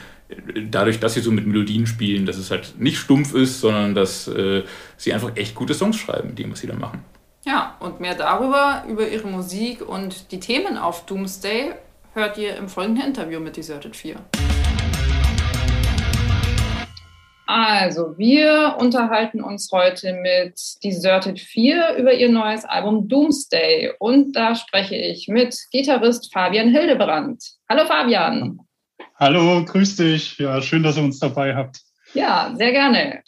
dadurch, dass sie so mit Melodien spielen, dass es halt nicht stumpf ist, sondern dass äh, sie einfach echt gute Songs schreiben, die was sie da machen. Ja, und mehr darüber, über ihre Musik und die Themen auf Doomsday, hört ihr im folgenden Interview mit Deserted 4. Also, wir unterhalten uns heute mit Deserted 4 über ihr neues Album Doomsday. Und da spreche ich mit Gitarrist Fabian Hildebrand. Hallo Fabian. Hallo, grüß dich. Ja, schön, dass ihr uns dabei habt. Ja, sehr gerne.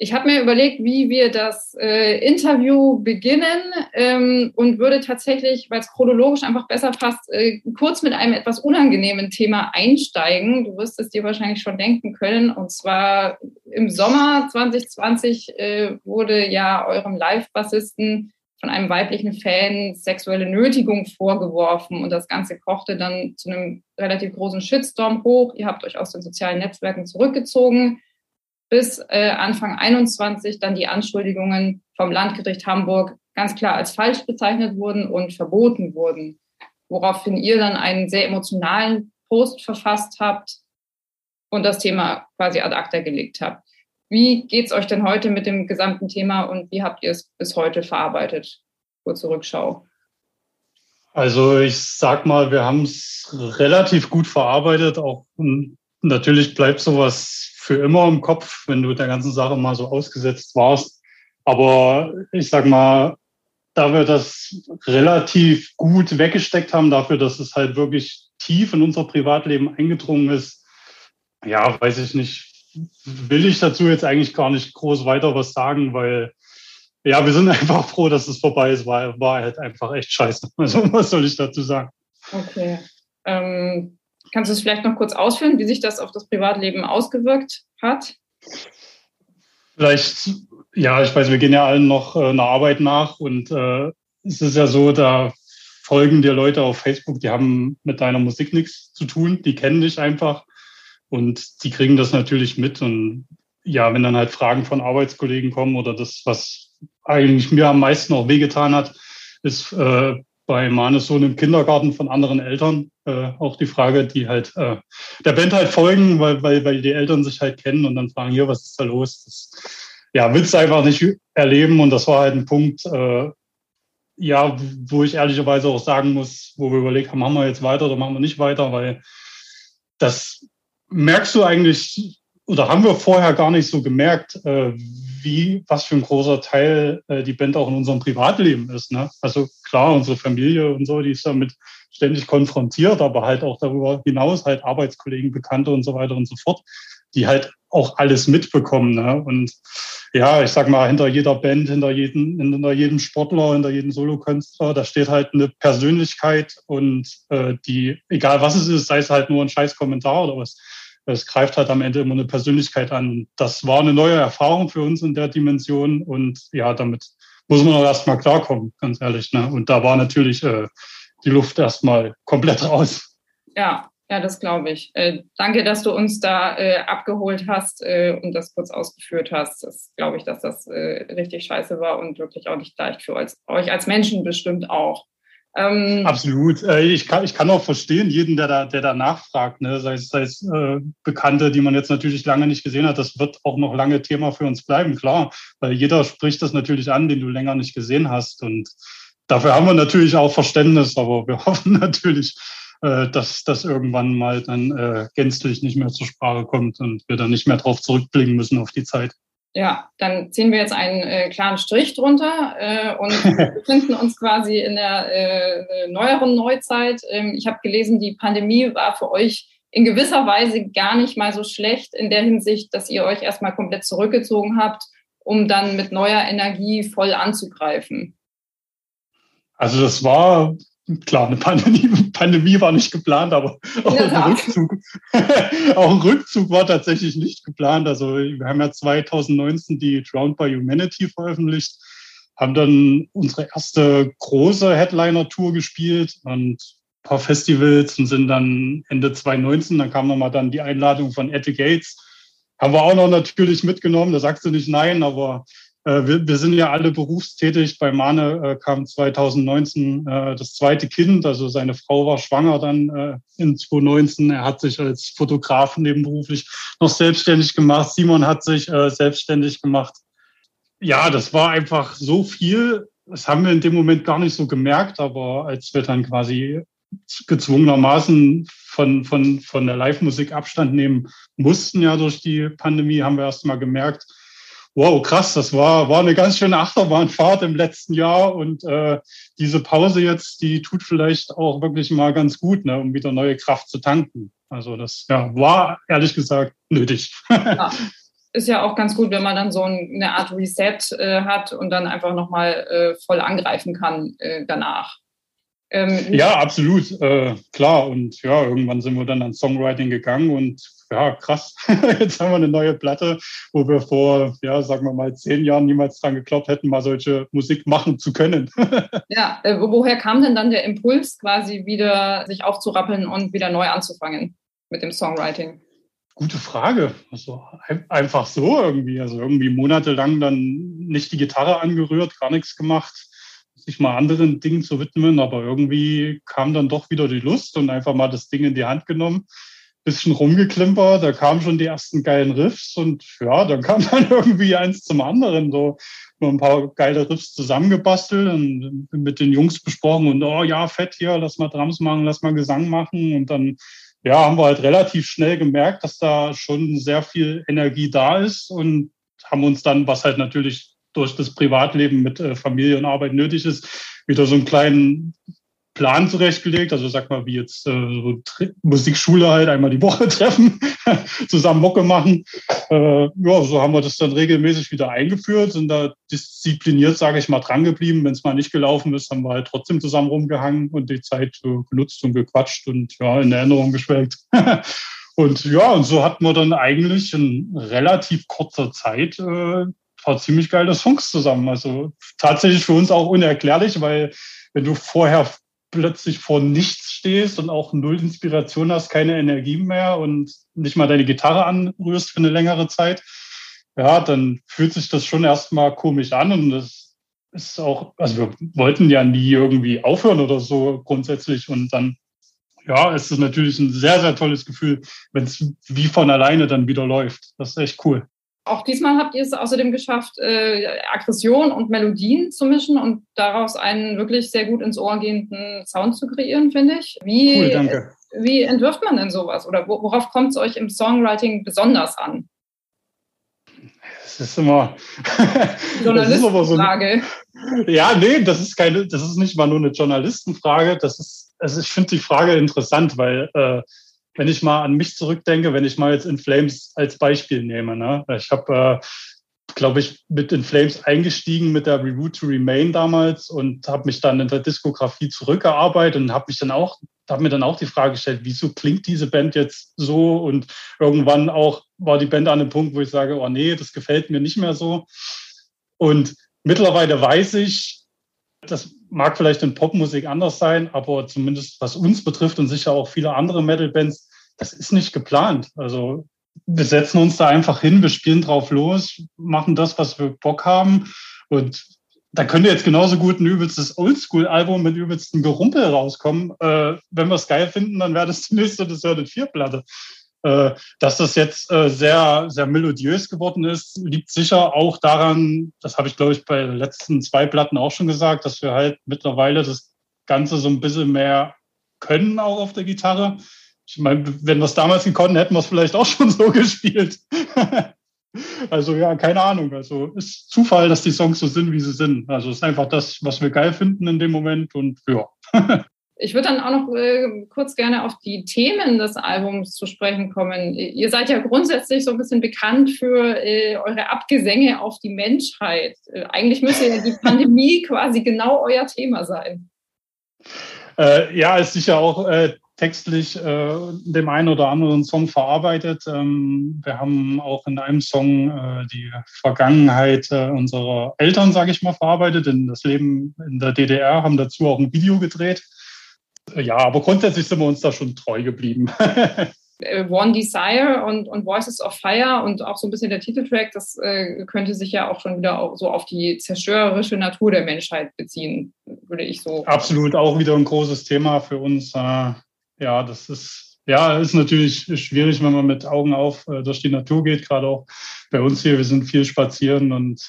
Ich habe mir überlegt, wie wir das äh, Interview beginnen ähm, und würde tatsächlich, weil es chronologisch einfach besser passt, äh, kurz mit einem etwas unangenehmen Thema einsteigen. Du wirst es dir wahrscheinlich schon denken können. Und zwar im Sommer 2020 äh, wurde ja eurem Live-Bassisten von einem weiblichen Fan sexuelle Nötigung vorgeworfen und das Ganze kochte dann zu einem relativ großen Shitstorm hoch. Ihr habt euch aus den sozialen Netzwerken zurückgezogen bis äh, Anfang 21 dann die Anschuldigungen vom Landgericht Hamburg ganz klar als falsch bezeichnet wurden und verboten wurden. Woraufhin ihr dann einen sehr emotionalen Post verfasst habt und das Thema quasi ad acta gelegt habt. Wie geht's euch denn heute mit dem gesamten Thema und wie habt ihr es bis heute verarbeitet? Kurze Rückschau. Also ich sag mal, wir haben es relativ gut verarbeitet. Auch natürlich bleibt sowas für immer im Kopf, wenn du der ganzen Sache mal so ausgesetzt warst. Aber ich sag mal, da wir das relativ gut weggesteckt haben, dafür, dass es halt wirklich tief in unser Privatleben eingedrungen ist, ja, weiß ich nicht, will ich dazu jetzt eigentlich gar nicht groß weiter was sagen, weil ja, wir sind einfach froh, dass es vorbei ist, weil war halt einfach echt scheiße. Also was soll ich dazu sagen? Okay. Ähm, Kannst du es vielleicht noch kurz ausführen, wie sich das auf das Privatleben ausgewirkt hat? Vielleicht, ja, ich weiß, wir gehen ja allen noch äh, einer Arbeit nach und äh, es ist ja so, da folgen dir Leute auf Facebook, die haben mit deiner Musik nichts zu tun, die kennen dich einfach und die kriegen das natürlich mit und ja, wenn dann halt Fragen von Arbeitskollegen kommen oder das, was eigentlich mir am meisten auch wehgetan hat, ist, äh, bei meines Sohn im Kindergarten von anderen Eltern. Äh, auch die Frage, die halt äh, der Band halt folgen, weil, weil, weil die Eltern sich halt kennen und dann fragen, hier, was ist da los? Das, ja, willst du einfach nicht erleben und das war halt ein Punkt, äh, ja, wo ich ehrlicherweise auch sagen muss, wo wir überlegt haben, machen wir jetzt weiter oder machen wir nicht weiter, weil das merkst du eigentlich oder haben wir vorher gar nicht so gemerkt, äh, wie, was für ein großer Teil äh, die Band auch in unserem Privatleben ist. Ne? Also klar, unsere Familie und so, die ist damit ständig konfrontiert, aber halt auch darüber hinaus halt Arbeitskollegen, Bekannte und so weiter und so fort, die halt auch alles mitbekommen. Ne? Und ja, ich sag mal, hinter jeder Band, hinter jedem, hinter jedem Sportler, hinter jedem Solokünstler, da steht halt eine Persönlichkeit und äh, die, egal was es ist, sei es halt nur ein scheiß Kommentar oder was, es greift halt am Ende immer eine Persönlichkeit an. Das war eine neue Erfahrung für uns in der Dimension und ja, damit muss man auch erstmal klarkommen, ganz ehrlich. Ne? Und da war natürlich äh, die Luft erstmal komplett raus. Ja, ja, das glaube ich. Äh, danke, dass du uns da äh, abgeholt hast äh, und das kurz ausgeführt hast. Das glaube ich, dass das äh, richtig scheiße war und wirklich auch nicht leicht für euch, euch als Menschen bestimmt auch. Ähm, Absolut. Äh, ich kann, ich kann auch verstehen, jeden, der da, der da nachfragt, ne? sei es, sei es äh, Bekannte, die man jetzt natürlich lange nicht gesehen hat. Das wird auch noch lange Thema für uns bleiben, klar. Weil jeder spricht das natürlich an, den du länger nicht gesehen hast. Und dafür haben wir natürlich auch Verständnis, aber wir hoffen natürlich, äh, dass das irgendwann mal dann äh, gänzlich nicht mehr zur Sprache kommt und wir dann nicht mehr drauf zurückblicken müssen auf die Zeit. Ja, dann ziehen wir jetzt einen äh, klaren Strich drunter äh, und befinden uns quasi in der äh, neueren Neuzeit. Ähm, ich habe gelesen, die Pandemie war für euch in gewisser Weise gar nicht mal so schlecht in der Hinsicht, dass ihr euch erstmal komplett zurückgezogen habt, um dann mit neuer Energie voll anzugreifen. Also das war klar, eine Pandemie, Pandemie war nicht geplant, aber auch ein, Rückzug, auch ein Rückzug war tatsächlich nicht geplant. Also wir haben ja 2019 die Drowned by Humanity veröffentlicht, haben dann unsere erste große Headliner-Tour gespielt und ein paar Festivals und sind dann Ende 2019, dann kam nochmal dann die Einladung von At the Gates. Haben wir auch noch natürlich mitgenommen, da sagst du nicht nein, aber wir, wir, sind ja alle berufstätig. Bei Mane äh, kam 2019 äh, das zweite Kind, also seine Frau war schwanger dann äh, in 2019. Er hat sich als Fotograf nebenberuflich noch selbstständig gemacht. Simon hat sich äh, selbstständig gemacht. Ja, das war einfach so viel. Das haben wir in dem Moment gar nicht so gemerkt, aber als wir dann quasi gezwungenermaßen von, von, von der Live-Musik Abstand nehmen mussten, ja durch die Pandemie, haben wir erst mal gemerkt, wow, krass, das war, war eine ganz schöne Achterbahnfahrt im letzten Jahr und äh, diese Pause jetzt, die tut vielleicht auch wirklich mal ganz gut, ne, um wieder neue Kraft zu tanken. Also das ja, war ehrlich gesagt nötig. Ja. Ist ja auch ganz gut, wenn man dann so eine Art Reset äh, hat und dann einfach nochmal äh, voll angreifen kann äh, danach. Ähm, ja, absolut, äh, klar. Und ja, irgendwann sind wir dann ans Songwriting gegangen und ja, krass, jetzt haben wir eine neue Platte, wo wir vor, ja, sagen wir mal, zehn Jahren niemals dran geglaubt hätten, mal solche Musik machen zu können. ja, äh, woher kam denn dann der Impuls, quasi wieder sich aufzurappeln und wieder neu anzufangen mit dem Songwriting? Gute Frage. Also einfach so irgendwie. Also irgendwie monatelang dann nicht die Gitarre angerührt, gar nichts gemacht, sich mal anderen Dingen zu widmen, aber irgendwie kam dann doch wieder die Lust und einfach mal das Ding in die Hand genommen bisschen rumgeklimpert, da kamen schon die ersten geilen Riffs und ja, dann kam dann irgendwie eins zum anderen, so nur ein paar geile Riffs zusammengebastelt und mit den Jungs besprochen und oh ja, fett hier, lass mal Drums machen, lass mal Gesang machen und dann ja, haben wir halt relativ schnell gemerkt, dass da schon sehr viel Energie da ist und haben uns dann, was halt natürlich durch das Privatleben mit äh, Familie und Arbeit nötig ist, wieder so einen kleinen Plan zurechtgelegt. Also sag mal, wie jetzt äh, so Musikschule halt einmal die Woche treffen, zusammen Mucke machen. Äh, ja, so haben wir das dann regelmäßig wieder eingeführt, sind da diszipliniert, sage ich mal, drangeblieben. Wenn es mal nicht gelaufen ist, haben wir halt trotzdem zusammen rumgehangen und die Zeit äh, genutzt und gequatscht und ja, in Erinnerung geschwelgt. und ja, und so hatten wir dann eigentlich in relativ kurzer Zeit äh, paar ziemlich geile Songs zusammen. Also tatsächlich für uns auch unerklärlich, weil wenn du vorher plötzlich vor nichts stehst und auch null Inspiration hast, keine Energie mehr und nicht mal deine Gitarre anrührst für eine längere Zeit, ja, dann fühlt sich das schon erstmal komisch an und das ist auch, also wir wollten ja nie irgendwie aufhören oder so grundsätzlich und dann, ja, es ist natürlich ein sehr, sehr tolles Gefühl, wenn es wie von alleine dann wieder läuft. Das ist echt cool. Auch diesmal habt ihr es außerdem geschafft, äh, Aggression und Melodien zu mischen und daraus einen wirklich sehr gut ins Ohr gehenden Sound zu kreieren, finde ich. Wie, cool, danke. Wie entwirft man denn sowas? Oder worauf kommt es euch im Songwriting besonders an? das ist immer. Journalistenfrage. So ja, nee, das ist keine, das ist nicht mal nur eine Journalistenfrage. Das ist, also ich finde die Frage interessant, weil äh, wenn ich mal an mich zurückdenke, wenn ich mal jetzt In Flames als Beispiel nehme, ne? ich habe, äh, glaube ich, mit In Flames eingestiegen mit der Review to Remain damals und habe mich dann in der Diskografie zurückgearbeitet und habe mich dann auch habe mir dann auch die Frage gestellt, wieso klingt diese Band jetzt so? Und irgendwann auch war die Band an einem Punkt, wo ich sage, oh nee, das gefällt mir nicht mehr so. Und mittlerweile weiß ich, das mag vielleicht in Popmusik anders sein, aber zumindest was uns betrifft und sicher auch viele andere Metal-Bands, das ist nicht geplant. Also wir setzen uns da einfach hin, wir spielen drauf los, machen das, was wir Bock haben. Und da könnte jetzt genauso gut ein übelstes Oldschool-Album mit übelstem Gerumpel rauskommen. Äh, wenn wir es geil finden, dann wäre das die nächste Deserted 4-Platte. Äh, dass das jetzt äh, sehr, sehr melodiös geworden ist, liegt sicher auch daran, das habe ich, glaube ich, bei den letzten zwei Platten auch schon gesagt, dass wir halt mittlerweile das Ganze so ein bisschen mehr können, auch auf der Gitarre. Ich meine, wenn wir es damals gekonnt hätten wir es vielleicht auch schon so gespielt. Also ja, keine Ahnung. Also ist Zufall, dass die Songs so sind, wie sie sind. Also ist einfach das, was wir geil finden in dem Moment und ja. Ich würde dann auch noch äh, kurz gerne auf die Themen des Albums zu sprechen kommen. Ihr seid ja grundsätzlich so ein bisschen bekannt für äh, eure Abgesänge auf die Menschheit. Äh, eigentlich müsste ja die Pandemie quasi genau euer Thema sein. Äh, ja, ist sicher auch äh, textlich äh, dem einen oder anderen Song verarbeitet. Ähm, wir haben auch in einem Song äh, die Vergangenheit äh, unserer Eltern, sage ich mal, verarbeitet, in das Leben in der DDR, haben dazu auch ein Video gedreht. Äh, ja, aber grundsätzlich sind wir uns da schon treu geblieben. Äh, One Desire und, und Voices of Fire und auch so ein bisschen der Titeltrack, das äh, könnte sich ja auch schon wieder so auf die zerstörerische Natur der Menschheit beziehen, würde ich so. Absolut, auch wieder ein großes Thema für uns. Äh, ja, das ist, ja, ist natürlich schwierig, wenn man mit Augen auf äh, durch die Natur geht, gerade auch bei uns hier. Wir sind viel spazieren und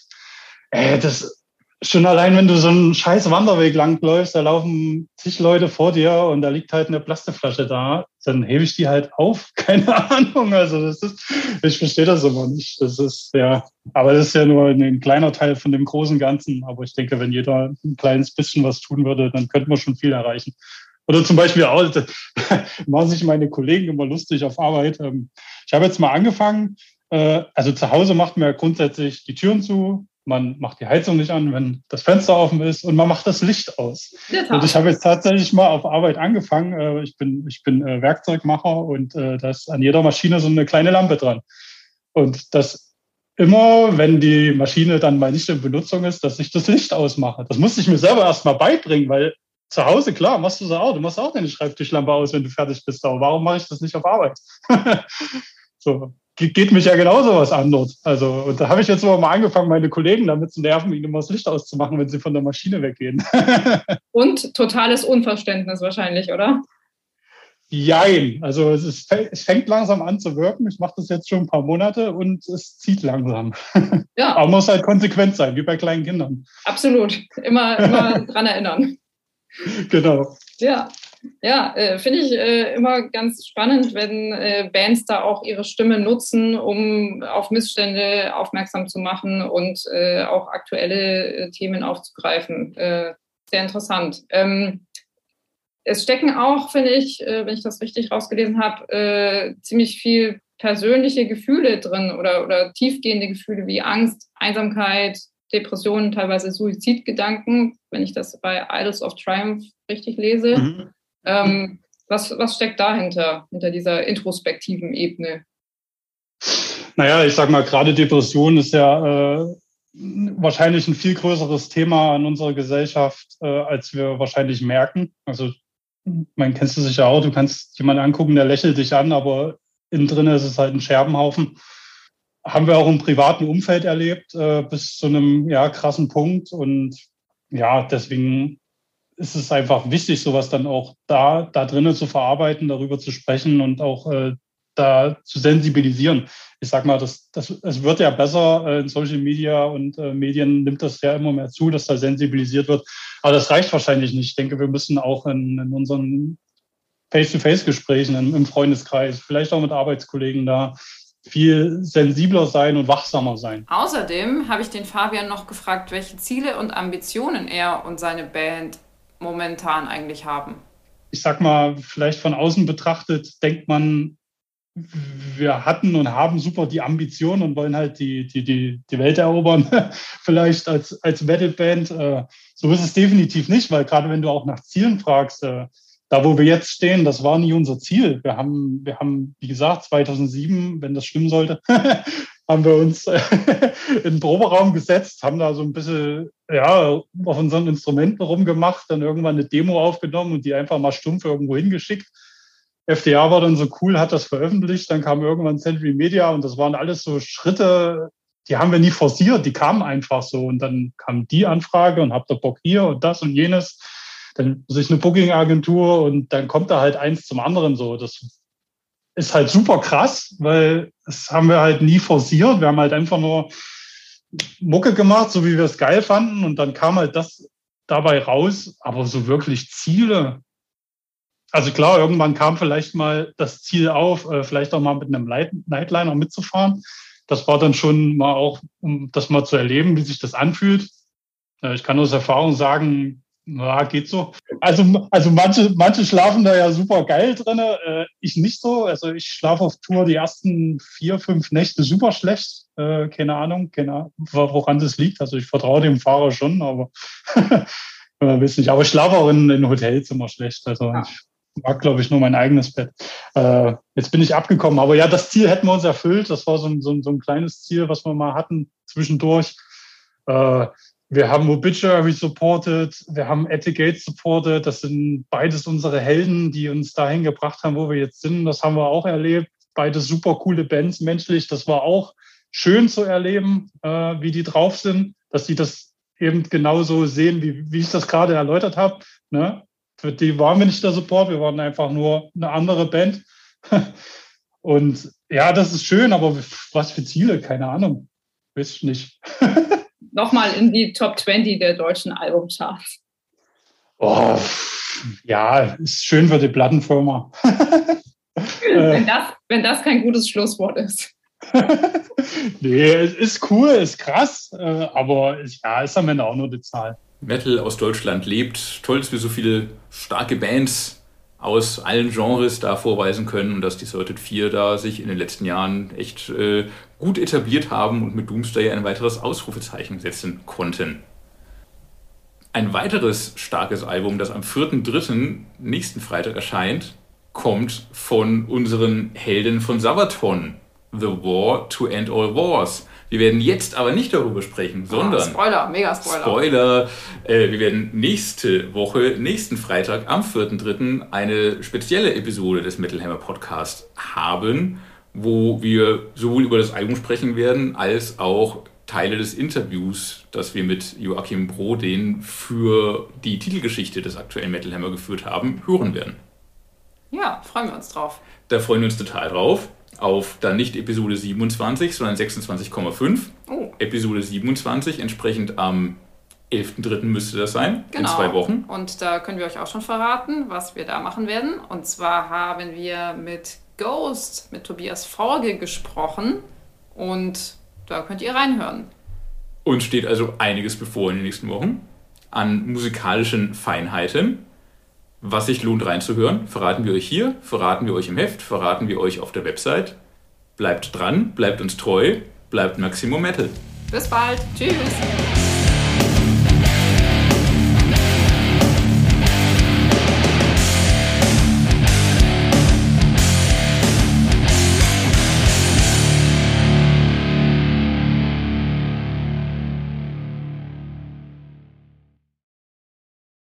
äh, das schon allein, wenn du so einen scheiß Wanderweg langläufst, da laufen zig Leute vor dir und da liegt halt eine Plastikflasche da, dann hebe ich die halt auf. Keine Ahnung. Also das ist, ich verstehe das immer nicht. Das ist ja, aber das ist ja nur ein kleiner Teil von dem großen Ganzen. Aber ich denke, wenn jeder ein kleines bisschen was tun würde, dann könnte man schon viel erreichen. Oder zum Beispiel auch, machen sich meine Kollegen immer lustig auf Arbeit. Ähm, ich habe jetzt mal angefangen, äh, also zu Hause macht man ja grundsätzlich die Türen zu, man macht die Heizung nicht an, wenn das Fenster offen ist und man macht das Licht aus. Und ich habe jetzt tatsächlich mal auf Arbeit angefangen. Äh, ich bin, ich bin äh, Werkzeugmacher und da ist an jeder Maschine so eine kleine Lampe dran. Und das immer, wenn die Maschine dann mal nicht in Benutzung ist, dass ich das Licht ausmache. Das musste ich mir selber erst mal beibringen, weil zu Hause, klar, machst du es auch. Du machst auch deine Schreibtischlampe aus, wenn du fertig bist. Aber warum mache ich das nicht auf Arbeit? so, geht mich ja genauso was an dort. Also, und da habe ich jetzt mal angefangen, meine Kollegen damit zu nerven, ihnen immer das Licht auszumachen, wenn sie von der Maschine weggehen. und totales Unverständnis wahrscheinlich, oder? Jein. Also es, ist, es fängt langsam an zu wirken. Ich mache das jetzt schon ein paar Monate und es zieht langsam. Ja. Aber muss halt konsequent sein, wie bei kleinen Kindern. Absolut. Immer, immer dran erinnern. Genau. Ja, ja, äh, finde ich äh, immer ganz spannend, wenn äh, Bands da auch ihre Stimme nutzen, um auf Missstände aufmerksam zu machen und äh, auch aktuelle äh, Themen aufzugreifen. Äh, sehr interessant. Ähm, es stecken auch, finde ich, wenn ich das richtig rausgelesen habe, ziemlich viel persönliche Gefühle drin oder, oder tiefgehende Gefühle wie Angst, Einsamkeit, Depressionen, teilweise Suizidgedanken, wenn ich das bei Idols of Triumph richtig lese. Mhm. Ähm, was, was steckt dahinter, hinter dieser introspektiven Ebene? Naja, ich sag mal, gerade Depression ist ja äh, wahrscheinlich ein viel größeres Thema in unserer Gesellschaft, äh, als wir wahrscheinlich merken. Also, man kennst du sicher auch, du kannst jemanden angucken, der lächelt dich an, aber innen drin ist es halt ein Scherbenhaufen haben wir auch im privaten Umfeld erlebt, äh, bis zu einem ja, krassen Punkt. Und ja, deswegen ist es einfach wichtig, sowas dann auch da, da drinnen zu verarbeiten, darüber zu sprechen und auch äh, da zu sensibilisieren. Ich sag mal, das, das, es wird ja besser äh, in Social Media und äh, Medien nimmt das ja immer mehr zu, dass da sensibilisiert wird. Aber das reicht wahrscheinlich nicht. Ich denke, wir müssen auch in, in unseren Face-to-Face-Gesprächen im Freundeskreis, vielleicht auch mit Arbeitskollegen da viel sensibler sein und wachsamer sein. Außerdem habe ich den Fabian noch gefragt, welche Ziele und Ambitionen er und seine Band momentan eigentlich haben. Ich sag mal, vielleicht von außen betrachtet, denkt man, wir hatten und haben super die Ambition und wollen halt die, die, die, die Welt erobern, vielleicht als, als Metal-Band. Äh, so ist es definitiv nicht, weil gerade wenn du auch nach Zielen fragst, äh, da wo wir jetzt stehen, das war nie unser Ziel. Wir haben, wir haben, wie gesagt, 2007, wenn das stimmen sollte, haben wir uns in den Proberaum gesetzt, haben da so ein bisschen ja, auf unseren Instrumenten rumgemacht, dann irgendwann eine Demo aufgenommen und die einfach mal stumpf irgendwo hingeschickt. FDA war dann so cool, hat das veröffentlicht, dann kam irgendwann Century Media und das waren alles so Schritte, die haben wir nie forciert, die kamen einfach so und dann kam die Anfrage und habt ihr Bock hier und das und jenes dann sich eine Booking-Agentur und dann kommt da halt eins zum anderen so. Das ist halt super krass, weil das haben wir halt nie forciert. Wir haben halt einfach nur Mucke gemacht, so wie wir es geil fanden und dann kam halt das dabei raus, aber so wirklich Ziele. Also klar, irgendwann kam vielleicht mal das Ziel auf, äh, vielleicht auch mal mit einem Nightliner mitzufahren. Das war dann schon mal auch, um das mal zu erleben, wie sich das anfühlt. Ich kann aus Erfahrung sagen, ja, geht so. Also, also manche, manche schlafen da ja super geil drin. Äh, ich nicht so. Also ich schlafe auf Tour die ersten vier, fünf Nächte super schlecht. Äh, keine Ahnung, keine Ahnung, woran das liegt. Also ich vertraue dem Fahrer schon, aber äh, weiß nicht. Aber ich schlafe auch in, in Hotels immer schlecht. Also ja. ich mag, glaube ich, nur mein eigenes Bett. Äh, jetzt bin ich abgekommen. Aber ja, das Ziel hätten wir uns erfüllt. Das war so ein, so ein, so ein kleines Ziel, was wir mal hatten zwischendurch. Äh, wir haben Obituary supported, wir haben Etikate supported. Das sind beides unsere Helden, die uns dahin gebracht haben, wo wir jetzt sind. Das haben wir auch erlebt. Beide super coole Bands menschlich. Das war auch schön zu erleben, äh, wie die drauf sind, dass sie das eben genauso sehen, wie, wie ich das gerade erläutert habe. Ne? Für die waren wir nicht der Support, wir waren einfach nur eine andere Band. Und ja, das ist schön, aber was für Ziele? Keine Ahnung. Ich nicht. nochmal in die Top 20 der deutschen Albumcharts? Oh, ja, ist schön für die Plattenfirma. wenn, das, wenn das kein gutes Schlusswort ist. nee, es ist cool, ist krass, äh, aber ja, ist am Ende auch nur die Zahl. Metal aus Deutschland lebt. Toll, dass wir so viele starke Bands aus allen Genres da vorweisen können und dass die Sorted 4 da sich in den letzten Jahren echt äh, gut etabliert haben und mit Doomsday ein weiteres Ausrufezeichen setzen konnten. Ein weiteres starkes Album, das am 4.3. nächsten Freitag erscheint, kommt von unseren Helden von Sabaton, The War to End All Wars. Wir werden jetzt aber nicht darüber sprechen, ah, sondern. Oh, Spoiler, mega Spoiler. Spoiler. Äh, wir werden nächste Woche, nächsten Freitag, am 4.3. eine spezielle Episode des Metal Hammer Podcast haben, wo wir sowohl über das Album sprechen werden, als auch Teile des Interviews, das wir mit Joachim Brodin für die Titelgeschichte des aktuellen Metal Hammer geführt haben, hören werden. Ja, freuen wir uns drauf. Da freuen wir uns total drauf auf dann nicht Episode 27, sondern 26,5. Oh. Episode 27 entsprechend am 11.3. müsste das sein, genau. in zwei Wochen. Und da können wir euch auch schon verraten, was wir da machen werden. Und zwar haben wir mit Ghost, mit Tobias Forge gesprochen und da könnt ihr reinhören. Uns steht also einiges bevor in den nächsten Wochen an musikalischen Feinheiten. Was sich lohnt reinzuhören, verraten wir euch hier, verraten wir euch im Heft, verraten wir euch auf der Website. Bleibt dran, bleibt uns treu, bleibt Maximum Metal. Bis bald. Tschüss.